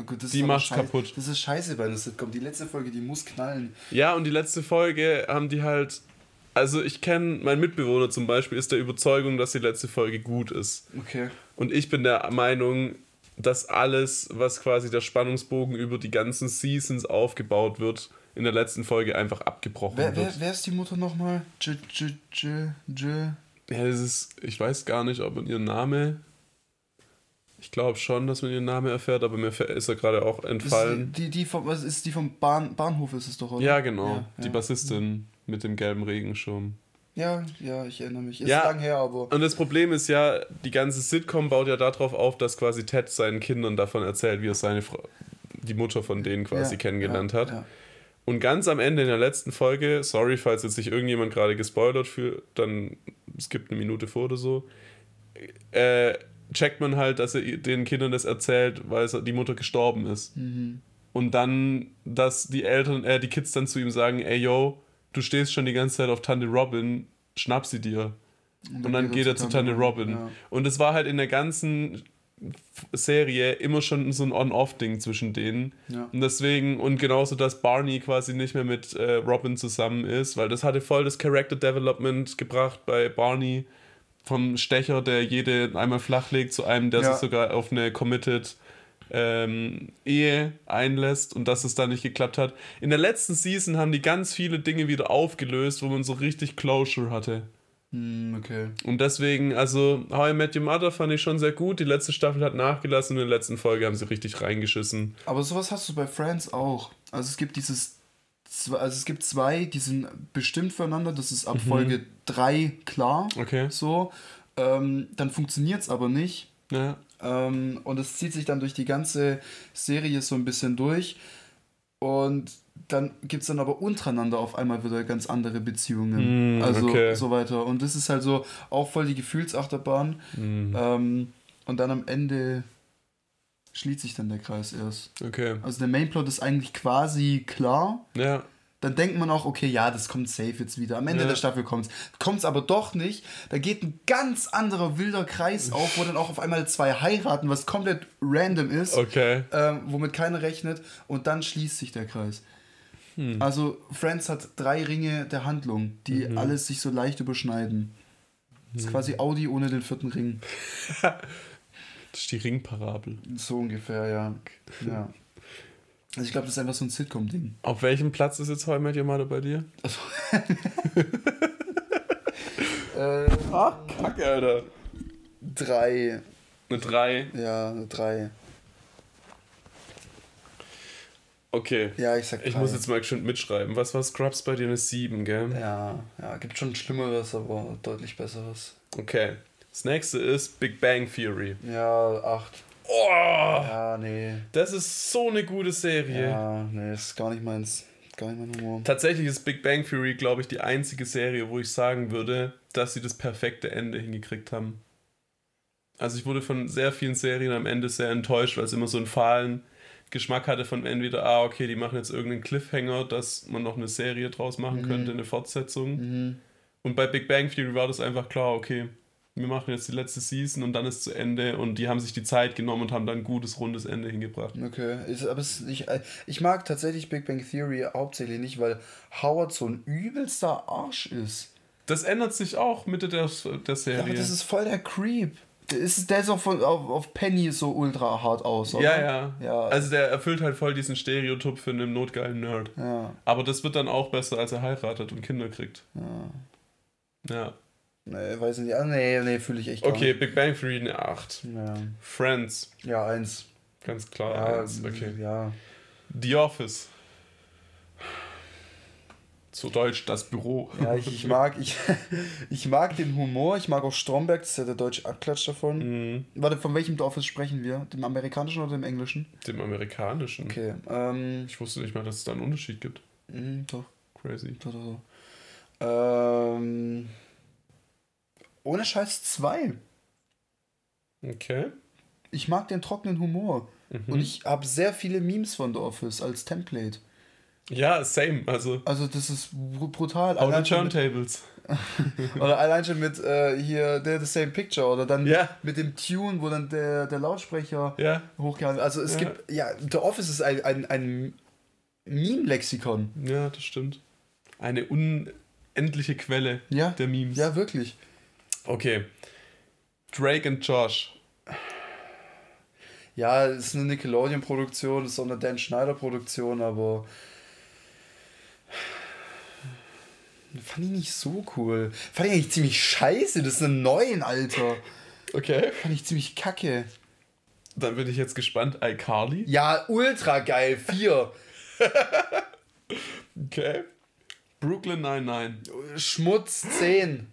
Gut, die macht kaputt. Das ist scheiße bei einer Sitcom. Die letzte Folge, die muss knallen. Ja, und die letzte Folge haben die halt also ich kenne, mein Mitbewohner zum Beispiel ist der Überzeugung, dass die letzte Folge gut ist. Okay. Und ich bin der Meinung, dass alles, was quasi der Spannungsbogen über die ganzen Seasons aufgebaut wird, in der letzten Folge einfach abgebrochen wer, wird. Wer, wer ist die Mutter nochmal? J, J, J, J. Ja, das ist, ich weiß gar nicht, ob man ihren Name. Ich glaube schon, dass man ihren Namen erfährt, aber mir ist er gerade auch entfallen. Ist die, die vom, was ist die vom Bahn, Bahnhof ist es doch, oder? Ja, genau. Ja, die ja. Bassistin mit dem gelben Regenschirm. Ja, ja, ich erinnere mich. Ist ja, lang her, aber. Und das Problem ist ja, die ganze Sitcom baut ja darauf auf, dass quasi Ted seinen Kindern davon erzählt, wie er seine Frau, die Mutter von denen quasi ja, kennengelernt ja, hat. Ja. Und ganz am Ende in der letzten Folge, sorry, falls jetzt sich irgendjemand gerade gespoilert fühlt, dann es gibt eine Minute vor oder so, äh, checkt man halt, dass er den Kindern das erzählt, weil die Mutter gestorben ist. Mhm. Und dann, dass die Eltern, äh, die Kids dann zu ihm sagen, ey yo, du stehst schon die ganze Zeit auf Tante Robin, schnapp sie dir. Und dann, und dann geht er zu Tante Robin. Ja. Und es war halt in der ganzen Serie immer schon so ein On-Off-Ding zwischen denen. Ja. Und deswegen, und genauso, dass Barney quasi nicht mehr mit äh, Robin zusammen ist, weil das hatte voll das Character Development gebracht bei Barney. Vom Stecher, der jede einmal flachlegt, zu einem, der ja. sich sogar auf eine Committed ähm, Ehe einlässt und dass es da nicht geklappt hat. In der letzten Season haben die ganz viele Dinge wieder aufgelöst, wo man so richtig Closure hatte. Mm, okay. Und deswegen, also How I Met Your Mother fand ich schon sehr gut. Die letzte Staffel hat nachgelassen und in der letzten Folge haben sie richtig reingeschissen. Aber sowas hast du bei Friends auch. Also es gibt dieses also es gibt zwei, die sind bestimmt füreinander, das ist ab mhm. Folge 3 klar. Okay. So. Ähm, dann funktioniert es aber nicht. Ja. Ähm, und es zieht sich dann durch die ganze Serie so ein bisschen durch. Und dann gibt es dann aber untereinander auf einmal wieder ganz andere Beziehungen. Mm, also okay. so weiter. Und das ist halt so auch voll die Gefühlsachterbahn. Mm. Ähm, und dann am Ende schließt sich dann der Kreis erst. Okay. Also der Mainplot ist eigentlich quasi klar. Ja dann denkt man auch, okay, ja, das kommt safe jetzt wieder. Am Ende ja. der Staffel kommt es. Kommt es aber doch nicht. Da geht ein ganz anderer wilder Kreis auf, wo dann auch auf einmal zwei heiraten, was komplett random ist. Okay. Ähm, womit keiner rechnet. Und dann schließt sich der Kreis. Hm. Also Friends hat drei Ringe der Handlung, die mhm. alles sich so leicht überschneiden. Das ist hm. quasi Audi ohne den vierten Ring. das ist die Ringparabel. So ungefähr, ja. ja. Also ich glaube, das ist einfach so ein Sitcom-Ding. Auf welchem Platz ist jetzt How I Met Your Mother bei dir? Also äh, Ach, Kacke, Alter. Drei. Eine drei? Ja, eine drei. Okay. Ja, ich sag drei. Ich muss jetzt mal schon mitschreiben. Was war Scrubs bei dir? Eine sieben, gell? Ja, ja, gibt schon Schlimmeres, aber deutlich Besseres. Okay. Das nächste ist Big Bang Theory. Ja, acht. Oh! Ja, nee. Das ist so eine gute Serie. Ja, nee, ist gar nicht meins. Gar nicht mein Humor. Tatsächlich ist Big Bang Theory, glaube ich, die einzige Serie, wo ich sagen würde, dass sie das perfekte Ende hingekriegt haben. Also ich wurde von sehr vielen Serien am Ende sehr enttäuscht, weil es immer so einen fahlen Geschmack hatte von entweder, ah, okay, die machen jetzt irgendeinen Cliffhanger, dass man noch eine Serie draus machen Mhm. könnte, eine Fortsetzung. Und bei Big Bang Theory war das einfach klar, okay, wir machen jetzt die letzte Season und dann ist zu Ende und die haben sich die Zeit genommen und haben dann ein gutes, rundes Ende hingebracht. Okay, ist, aber es, ich, äh, ich mag tatsächlich Big Bang Theory hauptsächlich nicht, weil Howard so ein übelster Arsch ist. Das ändert sich auch Mitte der, der Serie. Ja, aber das ist voll der Creep. Der ist, der ist auch von, auf, auf Penny so ultra hart aus, oder? ja, ja, Ja. Also der erfüllt halt voll diesen Stereotyp für einen notgeilen Nerd. Ja, Aber das wird dann auch besser, als er heiratet und Kinder kriegt. ja. Ja. Nee, weiß nicht. Ah, nee, nee, fühle ich echt Okay, Big Bang Theory eine 8. nicht. Ja. Friends, ja, eins. ganz klar. Ja, eins. Okay. ja. The Office. Zu Deutsch das Büro. Ja, ich, ich, mag, ich, ich mag den Humor, ich mag auch Stromberg, das ist ja der deutsche Abklatsch davon. Mhm, Warte, von welchem The Office sprechen wir? Dem amerikanischen oder dem englischen? Dem amerikanischen. Okay, ähm, Ich wusste nicht mal, dass es da einen Unterschied gibt. mh, doch, Crazy. doch, doch, doch. Ähm, ohne Scheiß 2. Okay. Ich mag den trockenen Humor. Mhm. Und ich habe sehr viele Memes von The Office als Template. Ja, same. Also, Also das ist br- brutal. auch die Allein Turntables. oder allein schon mit äh, hier The, The Same Picture oder dann Ja. mit dem Tune, wo dann der, der Lautsprecher Ja, hochgehalten Also es Ja. gibt, ja, The Office ist ein, ein, ein Meme-Lexikon. ja, das stimmt. Eine unendliche Quelle Ja, der Memes. ja, wirklich. Okay. Drake und Josh. Ja, ist eine Nickelodeon-Produktion, ist auch eine Dan Schneider-Produktion, aber fand ich nicht so cool. Fand ich eigentlich ziemlich scheiße, das ist eine neuen, Alter. Okay. Fand ich ziemlich kacke. Dann bin ich jetzt gespannt. iCarly. Ja, ultra geil, vier. Okay. Brooklyn 99. Schmutz, zehn.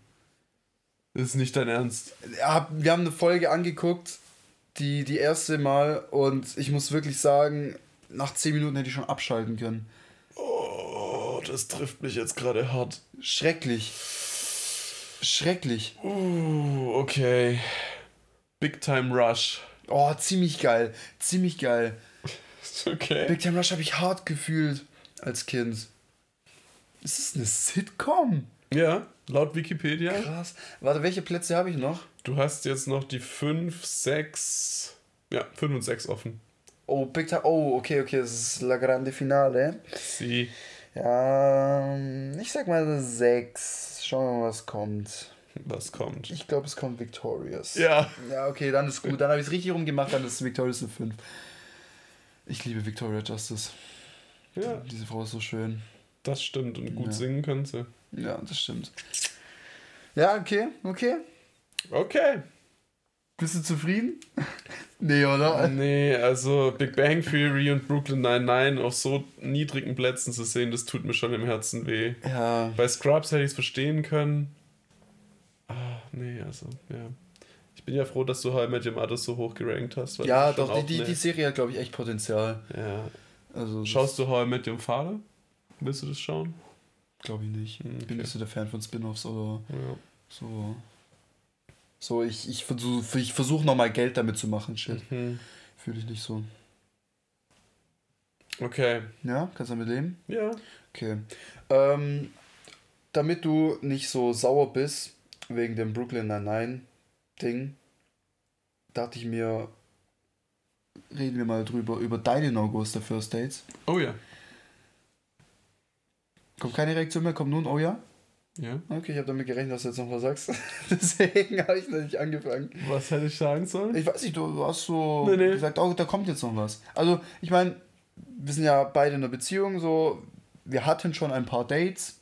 Das ist nicht dein Ernst. Ja, wir haben eine Folge angeguckt, die, die erste Mal, und ich muss wirklich sagen, nach zehn Minuten hätte ich schon abschalten können. Oh, das trifft mich jetzt gerade hart. Schrecklich. Schrecklich. Uh, okay. Big Time Rush. Oh, ziemlich geil. Ziemlich geil. Okay. Big Time Rush habe ich hart gefühlt als Kind. Ist das eine Sitcom? Ja, laut Wikipedia. Krass. Warte, welche Plätze habe ich noch? Du hast jetzt noch die 5, 6. Ja, 5 und 6 offen. Oh, Big Time. Oh, okay, okay, das ist La Grande Finale. Sie. Ja, ähm, ich sag mal sechs. Schauen wir mal, was kommt. Was kommt? Ich glaube, es kommt Victorious. Ja. Ja, okay, dann ist gut. Dann habe ich es richtig rumgemacht, dann ist Victorious eine 5. Ich liebe Victoria Justice. Ja, Diese Frau ist so schön. das stimmt. Und gut Ja. singen kann sie. Ja, das stimmt. Ja, okay, okay. Okay. Bist du zufrieden? nee, oder? Nee, also Big Bang Theory und Brooklyn 99 auf so niedrigen Plätzen zu sehen, das tut mir schon im Herzen weh. Ja. Bei Scrubs hätte ich es verstehen können. Ah, nee, also, ja. Ich bin ja froh, dass du How I Met Your Mother so hoch gerankt hast. weil Ja, doch, die, die, die Serie hat, glaube ich, echt Potenzial. Ja. Also, Schaust du How I Met Your Father? Willst du das schauen? Glaube ich nicht. Hm, Ich bin okay. nicht so der Fan von Spin-Offs oder Ja. so. So, ich, ich versuche ich versuch nochmal Geld damit zu machen, shit. Mhm. Fühle ich nicht so. Okay. Ja, kannst du damit leben? Ja. Okay. Ähm, damit du nicht so sauer bist wegen dem Brooklyn Nine-Nine-Ding, dachte ich mir, reden wir mal drüber, über deine No-Gos der First Dates. Oh ja. Kommt keine Reaktion mehr, kommt nur ein Oh ja? Ja. Okay, ich habe damit gerechnet, dass du jetzt noch was sagst. Deswegen habe ich noch nicht angefangen. Was hätte ich sagen sollen? Ich weiß nicht, du hast so Nee, nee. gesagt, oh, da kommt jetzt noch was. Also, ich meine, wir sind ja beide in einer Beziehung, so, wir hatten schon ein paar Dates,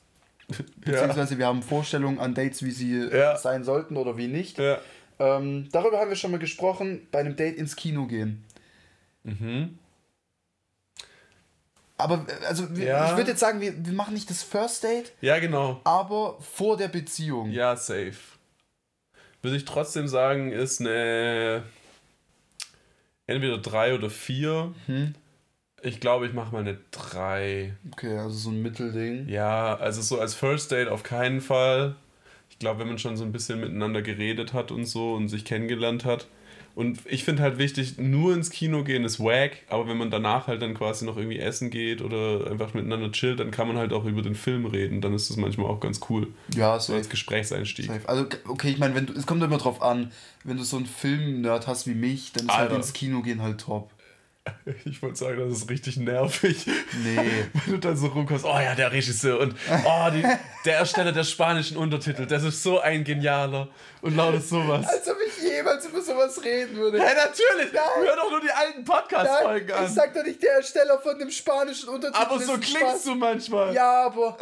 beziehungsweise wir haben Vorstellungen an Dates, wie sie Ja. sein sollten oder wie nicht. Ja. Ähm, darüber haben wir schon mal gesprochen, bei einem Date ins Kino gehen. Mhm. Aber, also, wir, Ja. ich würde jetzt sagen, wir, wir machen nicht das First Date, Ja, genau. aber vor der Beziehung. Ja, safe. Würde ich trotzdem sagen, ist eine entweder drei oder vier. Hm? Ich glaube, ich mache mal eine drei. Okay, also so ein Mittelding. Ja, also so als First Date auf keinen Fall. Ich glaube, wenn man schon so ein bisschen miteinander geredet hat und so und sich kennengelernt hat Und ich finde halt wichtig, nur ins Kino gehen ist wack, aber wenn man danach halt dann quasi noch irgendwie essen geht oder einfach miteinander chillt, dann kann man halt auch über den Film reden. Dann ist das manchmal auch ganz cool. Ja, so als Gesprächseinstieg. Safe. Also, okay, ich meine, wenn du, es kommt immer drauf an, wenn du so einen Film-Nerd hast wie mich, dann ist halt Alter. halt ins Kino gehen halt top. Ich wollte sagen, das ist richtig nervig. Nee. Wenn du dann so rumkommst, oh ja, der Regisseur und oh, die, der Ersteller der spanischen Untertitel, das ist so ein genialer und lautet sowas. Als ob ich jemals über sowas reden würde. Ja, natürlich. Nein. Hör doch nur die alten Podcast-Folgen an. Ich sag doch nicht der Ersteller von dem spanischen Untertitel. Aber so klingst Spaß. du manchmal. Ja, aber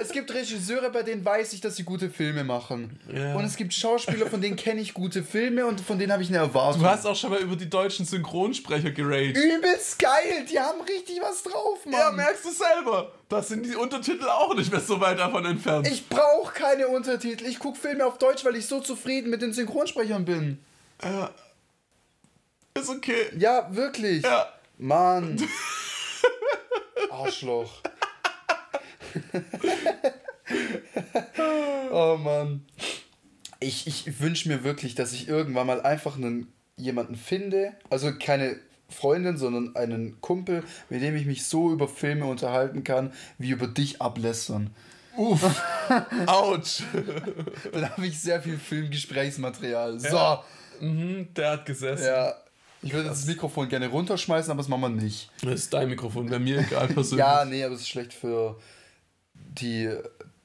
es gibt Regisseure, bei denen weiß ich, dass sie gute Filme machen. Ja. Und es gibt Schauspieler, von denen kenne ich gute Filme und von denen habe ich eine Erwartung. Du hast auch schon mal über die deutschen Synchronsprecher geraged. Übelst geil, die haben richtig was drauf, Mann. Ja, merkst du selber. Das sind die Untertitel auch nicht mehr so weit davon entfernt. Ich brauche keine Untertitel. Ich gucke Filme auf Deutsch, weil ich so zufrieden mit den Synchronsprechern bin. Ja. Ist okay. Ja, wirklich. Ja. Mann. Arschloch. oh Mann. Ich, ich wünsche mir wirklich, dass ich irgendwann mal einfach einen, jemanden finde, also keine Freundin, sondern einen Kumpel, mit dem ich mich so über Filme unterhalten kann, wie über dich ablässern. Uff. Autsch. Dann habe ich sehr viel Filmgesprächsmaterial. So. Ja. Mhm, der hat gesessen. Ja. Ich würde das Mikrofon gerne runterschmeißen, aber das machen wir nicht. Das ist dein Mikrofon, bei mir egal persönlich. ja, nee, aber es ist schlecht für die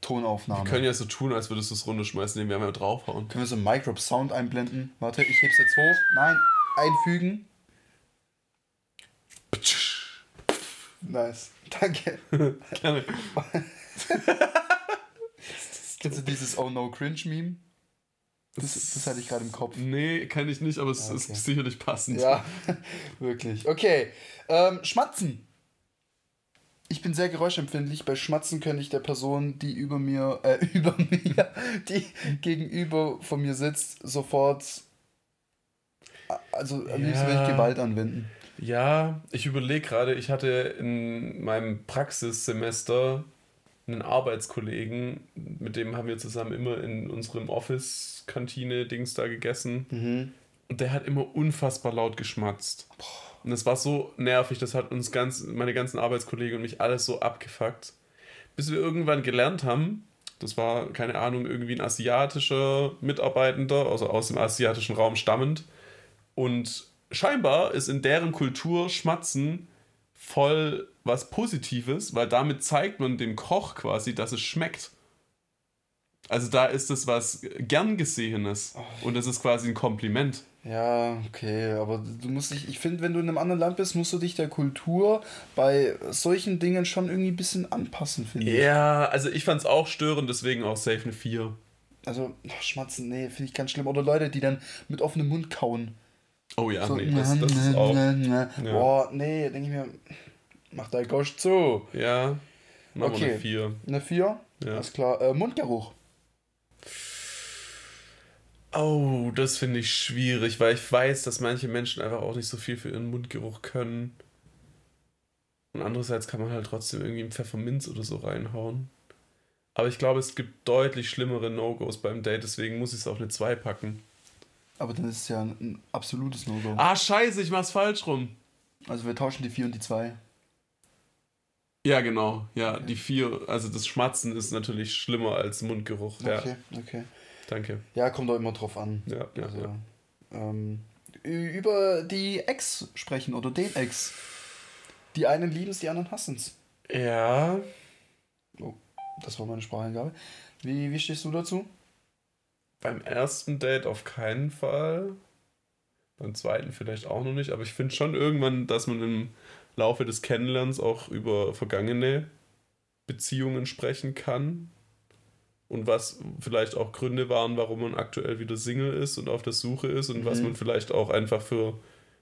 Tonaufnahme. Wir können ja so tun, als würdest du es runterschmeißen, indem wir einmal draufhauen. Können wir so Microbe Sound einblenden? Warte, ich heb's jetzt hoch. Nein, einfügen. Nice. Danke. Gerne. Kennst du dieses Oh No Cringe Meme? Das, das hatte ich gerade im Kopf. Nee, kenne ich nicht, aber es ah, okay. ist sicherlich passend. Ja, wirklich. Okay. Ähm, Schmatzen. Ich bin sehr geräuschempfindlich. Bei Schmatzen könnte ich der Person, die über mir, äh, über mir, die gegenüber von mir sitzt, sofort, also am liebsten ja. würde ich Gewalt anwenden. Ja, ich überlege gerade, ich hatte in meinem Praxissemester einen Arbeitskollegen, mit dem haben wir zusammen immer in unserem Office-Kantine-Dings da gegessen. Mhm. Und der hat immer unfassbar laut geschmatzt. Und das war so nervig, das hat uns ganz, meine ganzen Arbeitskollegen und mich alles so abgefuckt. Bis wir irgendwann gelernt haben, das war, keine Ahnung, irgendwie ein asiatischer Mitarbeitender, also aus dem asiatischen Raum stammend. Und scheinbar ist in deren Kultur Schmatzen voll was Positives, weil damit zeigt man dem Koch quasi, dass es schmeckt. Also da ist es was gern gesehenes oh. und das ist quasi ein Kompliment. Ja, okay, aber du musst dich, ich finde, wenn du in einem anderen Land bist, musst du dich der Kultur bei solchen Dingen schon irgendwie ein bisschen anpassen, finde ich. Ja, also ich fand es auch störend, deswegen auch safe eine 4. Also, ach, Schmatzen, nee, finde ich ganz schlimm. Oder Leute, die dann mit offenem Mund kauen. Oh ja, so, nee, das, das ist auch. Boah, nee, denke ich mir, mach dein Gosch zu. Ja, machen okay. wir eine 4. Eine 4? Ja. Alles klar. Äh, Mundgeruch. Oh, das finde ich schwierig, weil ich weiß, dass manche Menschen einfach auch nicht so viel für ihren Mundgeruch können. Und andererseits kann man halt trotzdem irgendwie Pfefferminz oder so reinhauen. Aber ich glaube, es gibt deutlich schlimmere No-Gos beim Date, deswegen muss ich es auf eine 2 packen. Aber dann ist es ja ein absolutes No-Go. Ah, scheiße, ich mach's falsch rum. Also wir tauschen die 4 und die 2. Ja, genau. Ja, okay. die 4, also das Schmatzen ist natürlich schlimmer als Mundgeruch. Okay, ja. okay. Danke. Ja, kommt auch immer drauf an. Ja, ja, also, ja. Ähm, über die Ex sprechen oder den Ex. Die einen lieben es, die anderen hassen es. Ja. Oh, das war meine Spracheingabe. Wie, wie stehst du dazu? Beim ersten Date auf keinen Fall. Beim zweiten vielleicht auch noch nicht. Aber ich finde schon irgendwann, dass man im Laufe des Kennenlernens auch über vergangene Beziehungen sprechen kann. Und was vielleicht auch Gründe waren, warum man aktuell wieder Single ist und auf der Suche ist und mhm. was man vielleicht auch einfach für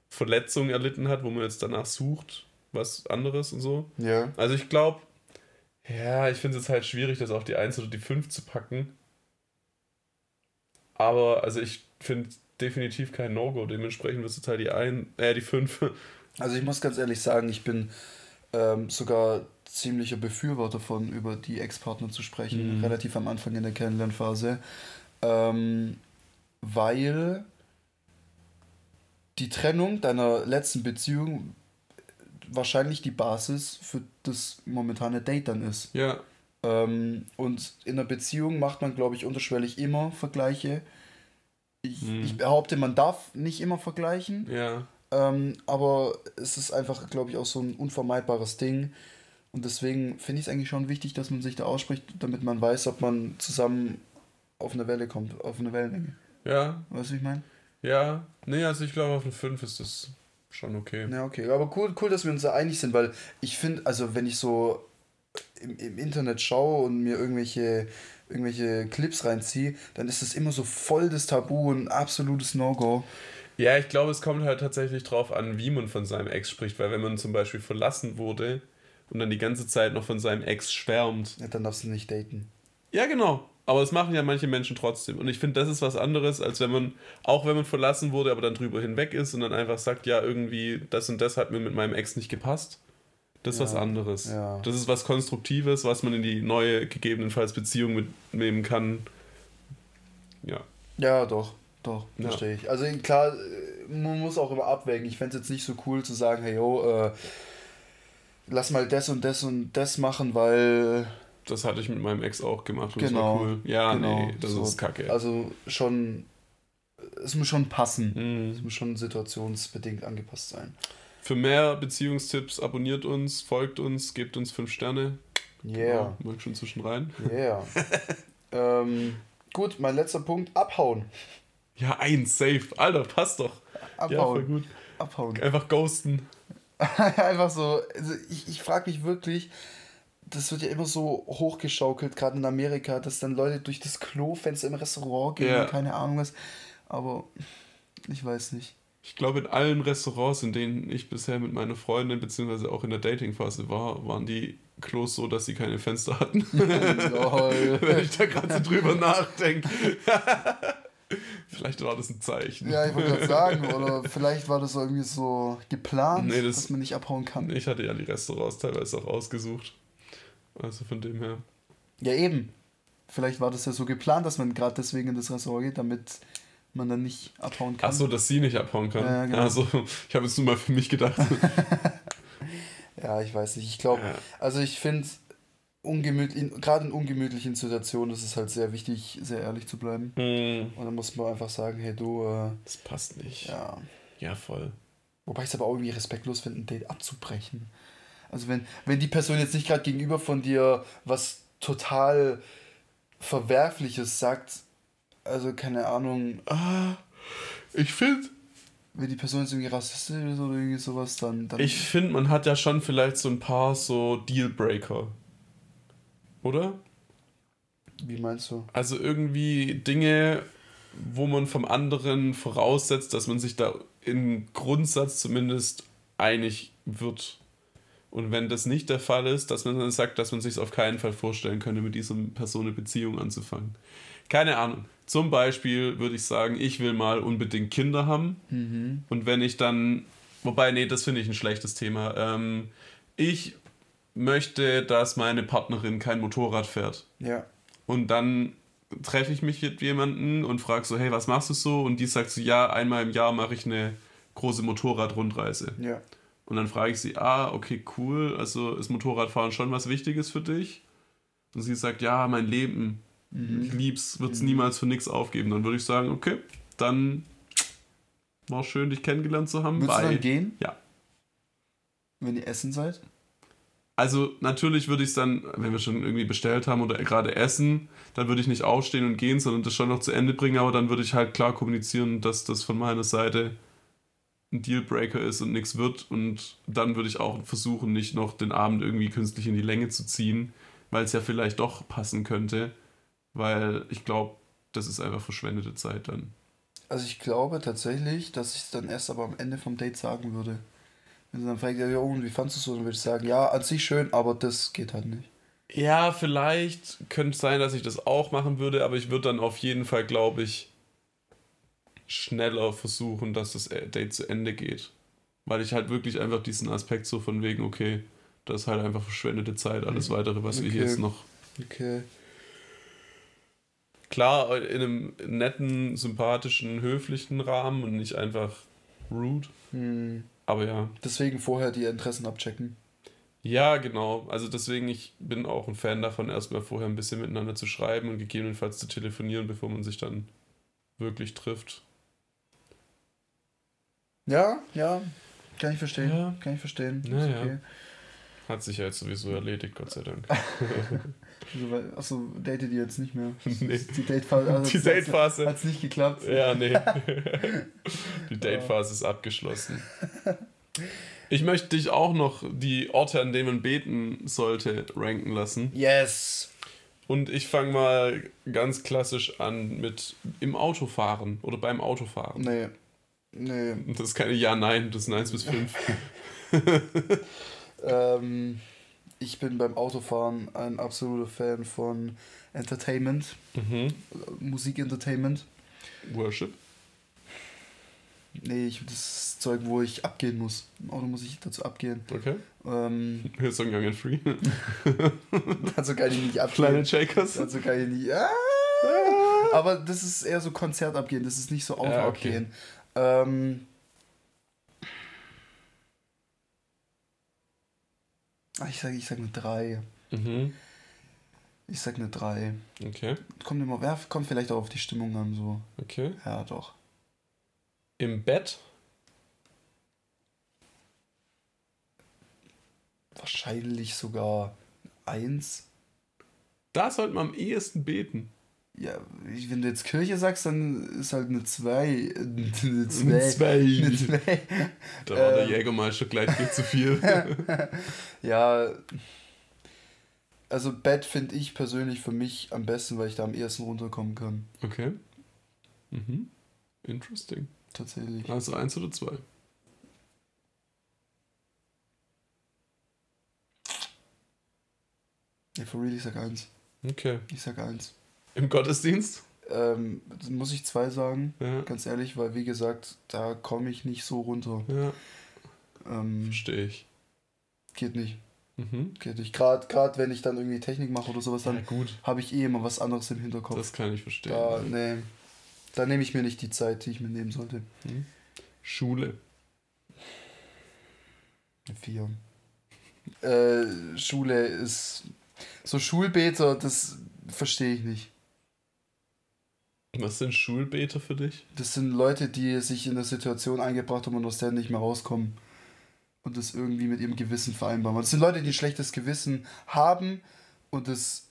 Verletzungen erlitten hat, wo man jetzt danach sucht, was anderes und so. Ja. Also ich glaube, ja, ich finde es halt schwierig, das auf die 1 oder die 5 zu packen. Aber also ich finde definitiv kein No-Go. Dementsprechend wird es halt die ein, äh, die 5. Also ich muss ganz ehrlich sagen, ich bin ähm, sogar ziemlicher Befürworter von, über die Ex-Partner zu sprechen, mhm. relativ am Anfang in der Kennenlernphase. Ähm, weil die Trennung deiner letzten Beziehung wahrscheinlich die Basis für das momentane Date dann ist. Ja. Ähm, und in einer Beziehung macht man, glaube ich, unterschwellig immer Vergleiche. Ich, hm. ich, behaupte, man darf nicht immer vergleichen. Ja. Ähm, aber es ist einfach, glaube ich, auch so ein unvermeidbares Ding. Und deswegen finde ich es eigentlich schon wichtig, dass man sich da ausspricht, damit man weiß, ob man zusammen auf eine Welle kommt, auf eine Wellenlänge. Ja. Weißt du, wie ich meine? Ja. Nee, also ich glaube, auf eine 5 ist das schon okay. Ja, okay. Aber cool, cool dass wir uns da einig sind, weil ich finde, also wenn ich so im, im Internet schaue und mir irgendwelche, irgendwelche Clips reinziehe, dann ist das immer so voll das Tabu und absolutes No-Go. Ja, ich glaube, es kommt halt tatsächlich drauf an, wie man von seinem Ex spricht, weil wenn man zum Beispiel verlassen wurde und dann die ganze Zeit noch von seinem Ex schwärmt. Ja, dann darfst du nicht daten. Ja, genau. Aber das machen ja manche Menschen trotzdem. Und ich finde, das ist was anderes, als wenn man, auch wenn man verlassen wurde, aber dann drüber hinweg ist und dann einfach sagt, ja, irgendwie, das und das hat mir mit meinem Ex nicht gepasst. Das ist ja, was anderes. Ja. Das ist was Konstruktives, was man in die neue, gegebenenfalls Beziehung mitnehmen kann. Ja. Ja, doch. Doch, ja. verstehe ich. Also klar, man muss auch immer abwägen. Ich fände es jetzt nicht so cool zu sagen, hey, yo, äh, lass mal das und das und das machen, weil das hatte ich mit meinem Ex auch gemacht und genau, das war cool. Ja, genau, nee, das so. ist kacke. Also schon, es muss schon passen. Mm. Es muss schon situationsbedingt angepasst sein. Für mehr Beziehungstipps abonniert uns, folgt uns, gebt uns 5 Sterne. Yeah. Ja, schon zwischen rein. Yeah. ähm, gut, mein letzter Punkt, abhauen. Ja, eins, safe. Alter, passt doch. Abhauen. Ja, voll gut. Abhauen. Einfach ghosten. Einfach so. Also ich ich frage mich wirklich, das wird ja immer so hochgeschaukelt, gerade in Amerika, dass dann Leute durch das Klofenster im Restaurant gehen, ja. keine Ahnung was. Aber ich weiß nicht. Ich glaube, in allen Restaurants, in denen ich bisher mit meiner Freundin, beziehungsweise auch in der Datingphase war, waren die Klos so, dass sie keine Fenster hatten. Wenn ich da gerade so drüber nachdenke. vielleicht war das ein Zeichen. Ja, ich wollte gerade sagen, oder vielleicht war das irgendwie so geplant, nee, das, dass man nicht abhauen kann. Ich hatte ja die Restaurants teilweise auch ausgesucht. Also von dem her. Ja, eben. Vielleicht war das ja so geplant, dass man gerade deswegen in das Restaurant geht, damit man dann nicht abhauen kann. Ach so, dass sie nicht abhauen kann. Ja, genau. Also, ich habe jetzt nur mal für mich gedacht. ja, ich weiß nicht. Ich glaube, ja. also ich finde, ungemütlich, gerade in ungemütlichen Situationen ist es halt sehr wichtig, sehr ehrlich zu bleiben. Mhm. Und dann muss man einfach sagen, hey du. Äh, das passt nicht. Ja. Ja, voll. Wobei ich es aber auch irgendwie respektlos finde, ein Date abzubrechen. Also wenn, wenn die Person jetzt nicht gerade gegenüber von dir was total Verwerfliches sagt, also keine Ahnung. Ah, ich finde. Wenn die Person jetzt irgendwie rassistisch ist oder irgendwie sowas, dann. dann ich finde, man hat ja schon vielleicht so ein paar so Dealbreaker. Oder? Wie meinst du? Also irgendwie Dinge, wo man vom anderen voraussetzt, dass man sich da im Grundsatz zumindest einig wird. Und wenn das nicht der Fall ist, dass man dann sagt, dass man sich auf keinen Fall vorstellen könnte, mit dieser Person eine Beziehung anzufangen. Keine Ahnung. Zum Beispiel würde ich sagen, ich will mal unbedingt Kinder haben. Mhm. Und wenn ich dann, wobei, nee, das finde ich ein schlechtes Thema. Ähm, ich möchte, dass meine Partnerin kein Motorrad fährt. Ja. Und dann treffe ich mich mit jemandem und frage so, hey, was machst du so? Und die sagt so, ja, einmal im Jahr mache ich eine große Motorradrundreise. Ja. Und dann frage ich sie, ah, okay, cool, also ist Motorradfahren schon was Wichtiges für dich? Und sie sagt, ja, mein Leben, mhm. ich lieb's, wird's mhm. niemals für nichts aufgeben. Dann würde ich sagen, okay, dann war schön, dich kennengelernt zu haben. Willst du dann gehen? Ja. Wenn ihr essen seid? Also natürlich würde ich es dann, wenn wir schon irgendwie bestellt haben oder gerade essen, dann würde ich nicht aufstehen und gehen, sondern das schon noch zu Ende bringen, aber dann würde ich halt klar kommunizieren, dass das von meiner Seite ein Dealbreaker ist und nichts wird. Und dann würde ich auch versuchen, nicht noch den Abend irgendwie künstlich in die Länge zu ziehen, weil es ja vielleicht doch passen könnte. Weil ich glaube, das ist einfach verschwendete Zeit dann. Also ich glaube tatsächlich, dass ich es dann erst aber am Ende vom Date sagen würde. Wenn sie dann fragt, ja, und wie fandest du es so, dann würde ich sagen, ja, an sich schön, aber das geht halt nicht. Ja, vielleicht könnte es sein, dass ich das auch machen würde, aber ich würde dann auf jeden Fall, glaube ich, schneller versuchen, dass das Date zu Ende geht. Weil ich halt wirklich einfach diesen Aspekt so von wegen, okay, das ist halt einfach verschwendete Zeit, alles mhm. weitere, was okay. wir hier jetzt noch. Okay. Klar, in einem netten, sympathischen, höflichen Rahmen und nicht einfach rude. Hm. Aber ja. Deswegen vorher die Interessen abchecken. Ja, genau. Also deswegen, ich bin auch ein Fan davon, erstmal vorher ein bisschen miteinander zu schreiben und gegebenenfalls zu telefonieren, bevor man sich dann wirklich trifft. Ja, ja, kann ich verstehen. Ja. Kann ich verstehen. Ja, okay. Hat sich ja jetzt sowieso erledigt, Gott sei Dank. also, achso, date die jetzt nicht mehr. Nee. Die Datephase also die Date hat es nicht geklappt. Ja, nee. die Datephase ist abgeschlossen. Ich möchte dich auch noch die Orte, an denen man beten sollte, ranken lassen. Yes. Und ich fange mal ganz klassisch an mit im Autofahren oder beim Autofahren. Nee. Nee. Das ist keine Ja-Nein, das sind 1 bis 5. ähm, ich bin beim Autofahren ein absoluter Fan von Entertainment, mhm. Musik-Entertainment. Worship? Nee, ich das Zeug, wo ich abgehen muss. Im Auto muss ich dazu abgehen. Okay. Ähm, Hier so Young and Free. dazu kann ich nicht abgehen. Kleine Shakers. Dazu kann ich nicht. Ah! Aber das ist eher so Konzert abgehen, das ist nicht so Auto ja, okay. abgehen. Ähm, ich sage ich sag eine 3. Mhm. Ich sag eine 3. Okay. Kommt immer, ja, kommt vielleicht auch auf die Stimmung an, so. Okay. Ja, doch. Im Bett? Wahrscheinlich sogar 1. Da sollte man am ehesten beten. Ja, wenn du jetzt Kirche sagst, dann ist halt eine 2. Eine 2. Eine 2. Da war der ähm. Jägermeister gleich viel zu viel. ja. Also Bett finde ich persönlich für mich am besten, weil ich da am ehesten runterkommen kann. Okay. Mhm. Interesting. Tatsächlich. Also eins oder zwei? Ja, for real, ich sag eins. Okay. Ich sag eins. Im Gottesdienst? Ähm, muss ich zwei sagen, ja. ganz ehrlich, weil wie gesagt, da komme ich nicht so runter. Ja. Ähm, Verstehe ich. Geht nicht. Mhm. Geht nicht. Gerade wenn ich dann irgendwie Technik mache oder sowas, dann ja, habe ich eh immer was anderes im Hinterkopf. Das kann ich verstehen. Da, nee, da nehme ich mir nicht die Zeit, die ich mir nehmen sollte. Mhm. Schule. Vier. Äh, Schule ist. So Schulbeter, das verstehe ich nicht. Was sind Schulbeter für dich? Das sind Leute, die sich in eine Situation eingebracht haben und aus der nicht mehr rauskommen. Und das irgendwie mit ihrem Gewissen vereinbaren. Das sind Leute, die ein schlechtes Gewissen haben und das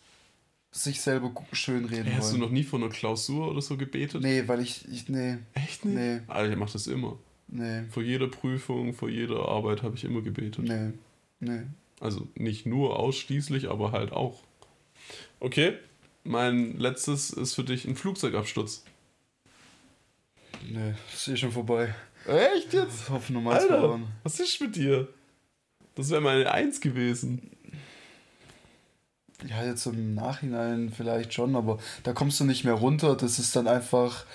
sich selber schön reden hey, Hast du noch nie vor einer Klausur oder so gebetet? Nee, weil ich, ich nee. Echt nicht? Nee. Alter, ich mach das immer. Nee. Vor jeder Prüfung, vor jeder Arbeit habe ich immer gebetet. Nee. Nee. Also nicht nur ausschließlich, aber halt auch. Okay, mein letztes ist für dich ein Flugzeugabsturz. Nee, ist eh schon vorbei. Echt jetzt? Hoffen normal verloren. Was ist mit dir? Das wäre meine Eins gewesen. Ja, jetzt im Nachhinein vielleicht schon, aber da kommst du nicht mehr runter. Das ist dann einfach,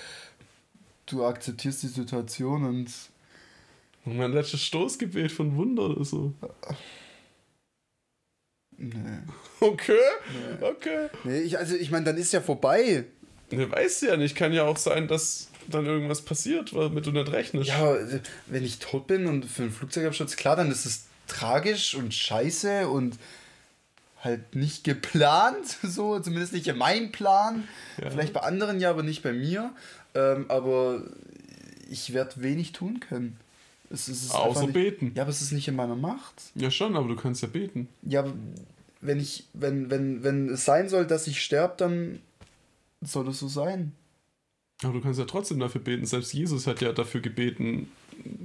du akzeptierst die Situation und. Und mein letztes Stoßgebet von Wunder oder so. Nee. Okay, nee. okay. Nee, ich, also ich meine, dann ist ja vorbei. Ne, weißt du ja nicht. Kann ja auch sein, dass dann irgendwas passiert, womit du nicht rechnest. Ja, wenn ich tot bin und für einen Flugzeugabsturz, klar, dann ist es tragisch und scheiße und halt nicht geplant, so, zumindest nicht in meinem Plan. Ja. Vielleicht bei anderen ja, aber nicht bei mir. Ähm, aber ich werde wenig tun können. Es, es Außer nicht, beten. Ja, aber es ist nicht in meiner Macht. Ja, schon, aber du kannst ja beten. Ja, wenn ich, wenn, wenn, wenn es sein soll, dass ich sterbe, dann soll es so sein. Aber du kannst ja trotzdem dafür beten. Selbst Jesus hat ja dafür gebeten,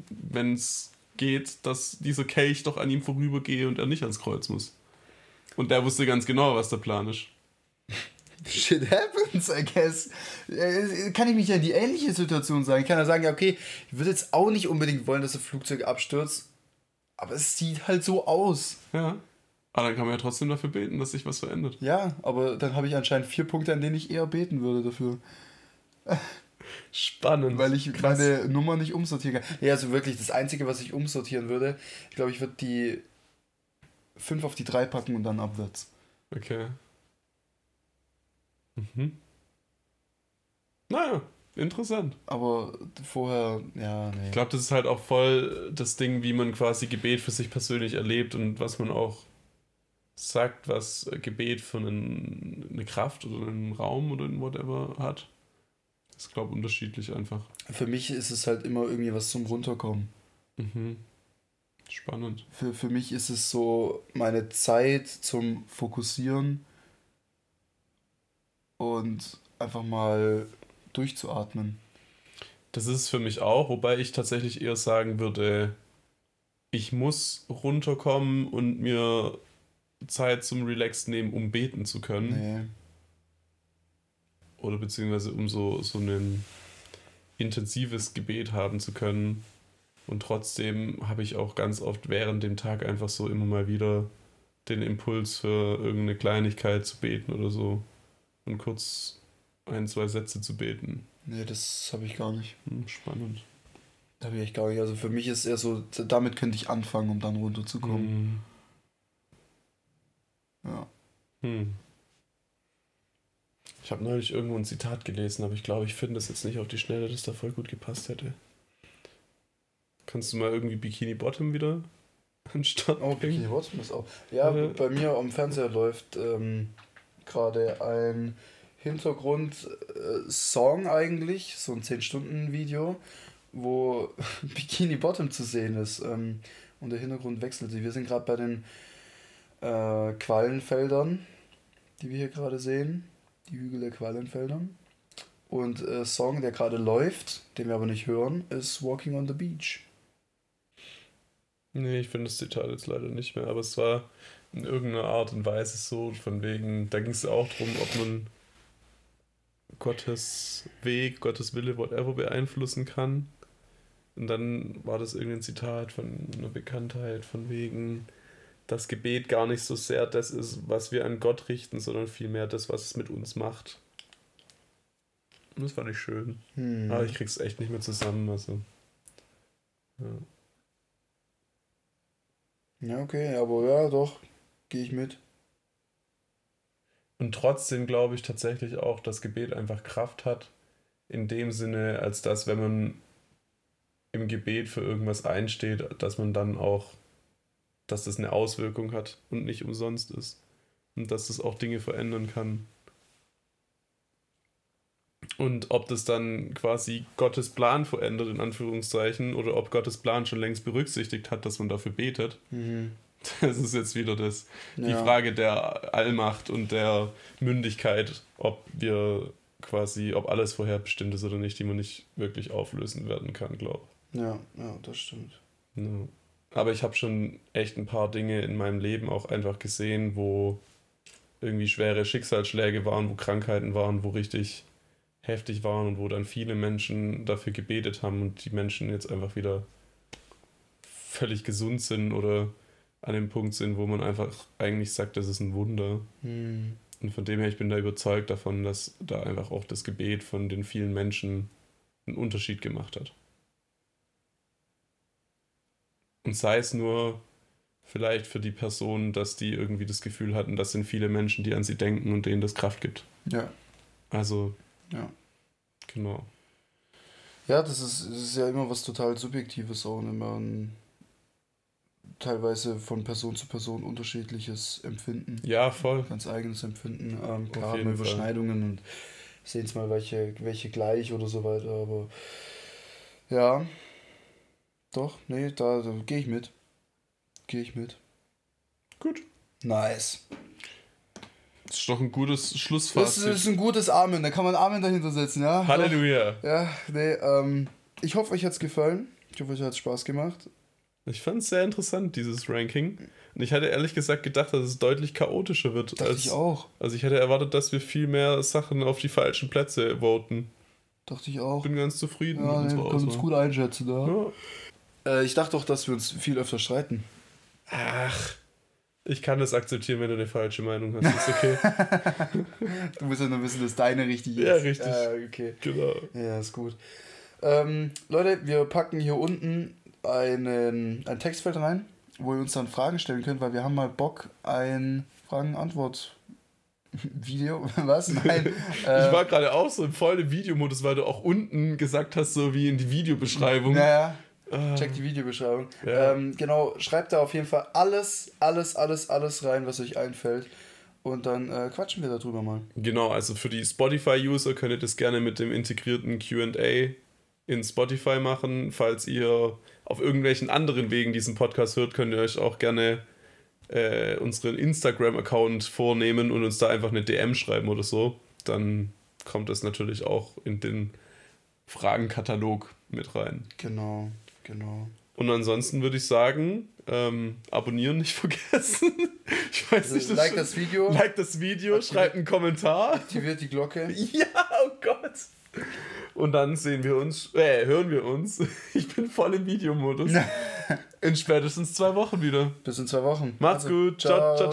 wenn es geht, dass dieser Kelch doch an ihm vorübergehe und er nicht ans Kreuz muss. Und der wusste ganz genau, was der Plan ist. Shit happens, I guess. Äh, kann ich mich ja in die ähnliche Situation sagen? Ich kann ja sagen, ja, okay, ich würde jetzt auch nicht unbedingt wollen, dass das Flugzeug abstürzt, aber es sieht halt so aus. Ja. Aber dann kann man ja trotzdem dafür beten, dass sich was verändert. Ja, aber dann habe ich anscheinend vier Punkte, an denen ich eher beten würde dafür. Spannend. Weil ich Krass. meine Nummer nicht umsortieren kann. Ja, also wirklich, das Einzige, was ich umsortieren würde, ich glaube, ich würde die 5 auf die 3 packen und dann abwärts. Okay. Mhm. Naja, Interessant. Aber vorher, ja, nee. Ich glaube, das ist halt auch voll das Ding, wie man quasi Gebet für sich persönlich erlebt und was man auch sagt, was Gebet für einen, eine Kraft oder einen Raum oder ein whatever hat. Das ist, glaube ich, unterschiedlich einfach. Für mich ist es halt immer irgendwie was zum Runterkommen. Mhm. Spannend. Für, für mich ist es so meine Zeit zum Fokussieren und einfach mal durchzuatmen. Das ist es für mich auch, wobei ich tatsächlich eher sagen würde, ich muss runterkommen und mir Zeit zum Relax nehmen, um beten zu können. Nee. Oder beziehungsweise um so, so ein intensives Gebet haben zu können. Und trotzdem habe ich auch ganz oft während dem Tag einfach so immer mal wieder den Impuls für irgendeine Kleinigkeit zu beten oder so. Und kurz ein, zwei Sätze zu beten. Nee, das habe ich gar nicht. Hm, spannend. Habe ich echt gar nicht. Also für mich ist eher so, damit könnte ich anfangen, um dann runterzukommen. Hm. Ja. Hm. Ich habe neulich irgendwo ein Zitat gelesen, aber ich glaube, ich finde das jetzt nicht auf die Schnelle, dass da voll gut gepasst hätte. Kannst du mal irgendwie Bikini Bottom wieder anstatt? Oh, Bikini Bottom ist auch. Ja, äh, bei mir am Fernseher läuft ähm, gerade ein Hintergrund-Song eigentlich, so ein 10-Stunden-Video, wo Bikini Bottom zu sehen ist. Ähm, und der Hintergrund wechselt sich. Wir sind gerade bei den äh, Quallenfeldern, die wir hier gerade sehen. Die Hügel der Quallenfeldern. Und äh, Song, der gerade läuft, den wir aber nicht hören, ist Walking on the Beach. Nee, ich finde das Zitat jetzt leider nicht mehr, aber es war in irgendeiner Art und Weise so, von wegen, da ging es auch darum, ob man Gottes Weg, Gottes Wille, whatever beeinflussen kann. Und dann war das irgendein Zitat von einer Bekanntheit, von wegen, das Gebet gar nicht so sehr das ist, was wir an Gott richten, sondern vielmehr das, was es mit uns macht. Und das fand ich schön. Hm. Aber ich krieg's echt nicht mehr zusammen. Also. Ja. Ja, okay, aber ja, doch, gehe ich mit. Und trotzdem glaube ich tatsächlich auch, dass Gebet einfach Kraft hat, in dem Sinne, als dass, wenn man im Gebet für irgendwas einsteht, dass man dann auch, dass das eine Auswirkung hat und nicht umsonst ist. Und dass das auch Dinge verändern kann. Und ob das dann quasi Gottes Plan verändert, in Anführungszeichen, oder ob Gottes Plan schon längst berücksichtigt hat, dass man dafür betet, mhm. das ist jetzt wieder das, ja. die Frage der Allmacht und der Mündigkeit, ob wir quasi, ob alles vorherbestimmt ist oder nicht, die man nicht wirklich auflösen werden kann, glaube ich. Ja, ja, das stimmt. Ja. Aber ich habe schon echt ein paar Dinge in meinem Leben auch einfach gesehen, wo irgendwie schwere Schicksalsschläge waren, wo Krankheiten waren, wo richtig heftig waren und wo dann viele Menschen dafür gebetet haben und die Menschen jetzt einfach wieder völlig gesund sind oder an dem Punkt sind, wo man einfach eigentlich sagt, das ist ein Wunder. Mhm. Und von dem her, ich bin da überzeugt davon, dass da einfach auch das Gebet von den vielen Menschen einen Unterschied gemacht hat. Und sei es nur vielleicht für die Personen, dass die irgendwie das Gefühl hatten, das sind viele Menschen, die an sie denken und denen das Kraft gibt. Ja. Also ja. Genau. Ja, das ist, das ist ja immer was total Subjektives auch und immer ein teilweise von Person zu Person unterschiedliches Empfinden. Ja, voll. Ganz eigenes Empfinden. Ähm, klar haben Überschneidungen und sehen es mal welche, welche gleich oder so weiter, aber ja. Doch, nee, da, da gehe ich mit. Gehe ich mit. Gut. Nice. Das ist doch ein gutes Schlussfazit. Das ist ein gutes Amen, da kann man Amen dahinter setzen, ja? Halleluja. Ja, nee, ähm, ich hoffe, euch hat es gefallen. Ich hoffe, euch hat es Spaß gemacht. Ich fand es sehr interessant, dieses Ranking. Und ich hatte ehrlich gesagt gedacht, dass es deutlich chaotischer wird. Dachte als, ich auch. Also ich hätte erwartet, dass wir viel mehr Sachen auf die falschen Plätze voten. Dachte ich auch. Bin ganz zufrieden ja, mit nee, Wir können uns gut einschätzen da. Ja. Äh, ich dachte doch, dass wir uns viel öfter streiten. Ach. Ich kann das akzeptieren, wenn du eine falsche Meinung hast. Ist okay. du musst ja nur wissen, dass deine richtig ist. Ja, richtig. Äh, okay. Genau. Ja, ist gut. Ähm, Leute, wir packen hier unten einen, ein Textfeld rein, wo ihr uns dann Fragen stellen könnt, weil wir haben mal Bock, ein Fragen-Antwort Video? Was? Nein. ich war gerade auch so im vollen Videomodus, weil du auch unten gesagt hast, so wie in die Videobeschreibung. Naja. Check die Videobeschreibung. Ja. Ähm, genau, schreibt da auf jeden Fall alles, alles, alles, alles rein, was euch einfällt. Und dann äh, quatschen wir darüber mal. Genau, also für die Spotify-User könnt ihr das gerne mit dem integrierten QA in Spotify machen. Falls ihr auf irgendwelchen anderen Wegen diesen Podcast hört, könnt ihr euch auch gerne äh, unseren Instagram-Account vornehmen und uns da einfach eine DM schreiben oder so. Dann kommt das natürlich auch in den Fragenkatalog mit rein. Genau. Genau. Und ansonsten würde ich sagen, ähm, abonnieren nicht vergessen. Ich weiß nicht, das like das Video. Like das Video, schreibt einen Kommentar. Aktiviert die Glocke. Ja, oh Gott. Und dann sehen wir uns, äh, hören wir uns. Ich bin voll im Videomodus. In spätestens zwei Wochen wieder. Bis in zwei Wochen. Macht's gut. Ciao. Ciao.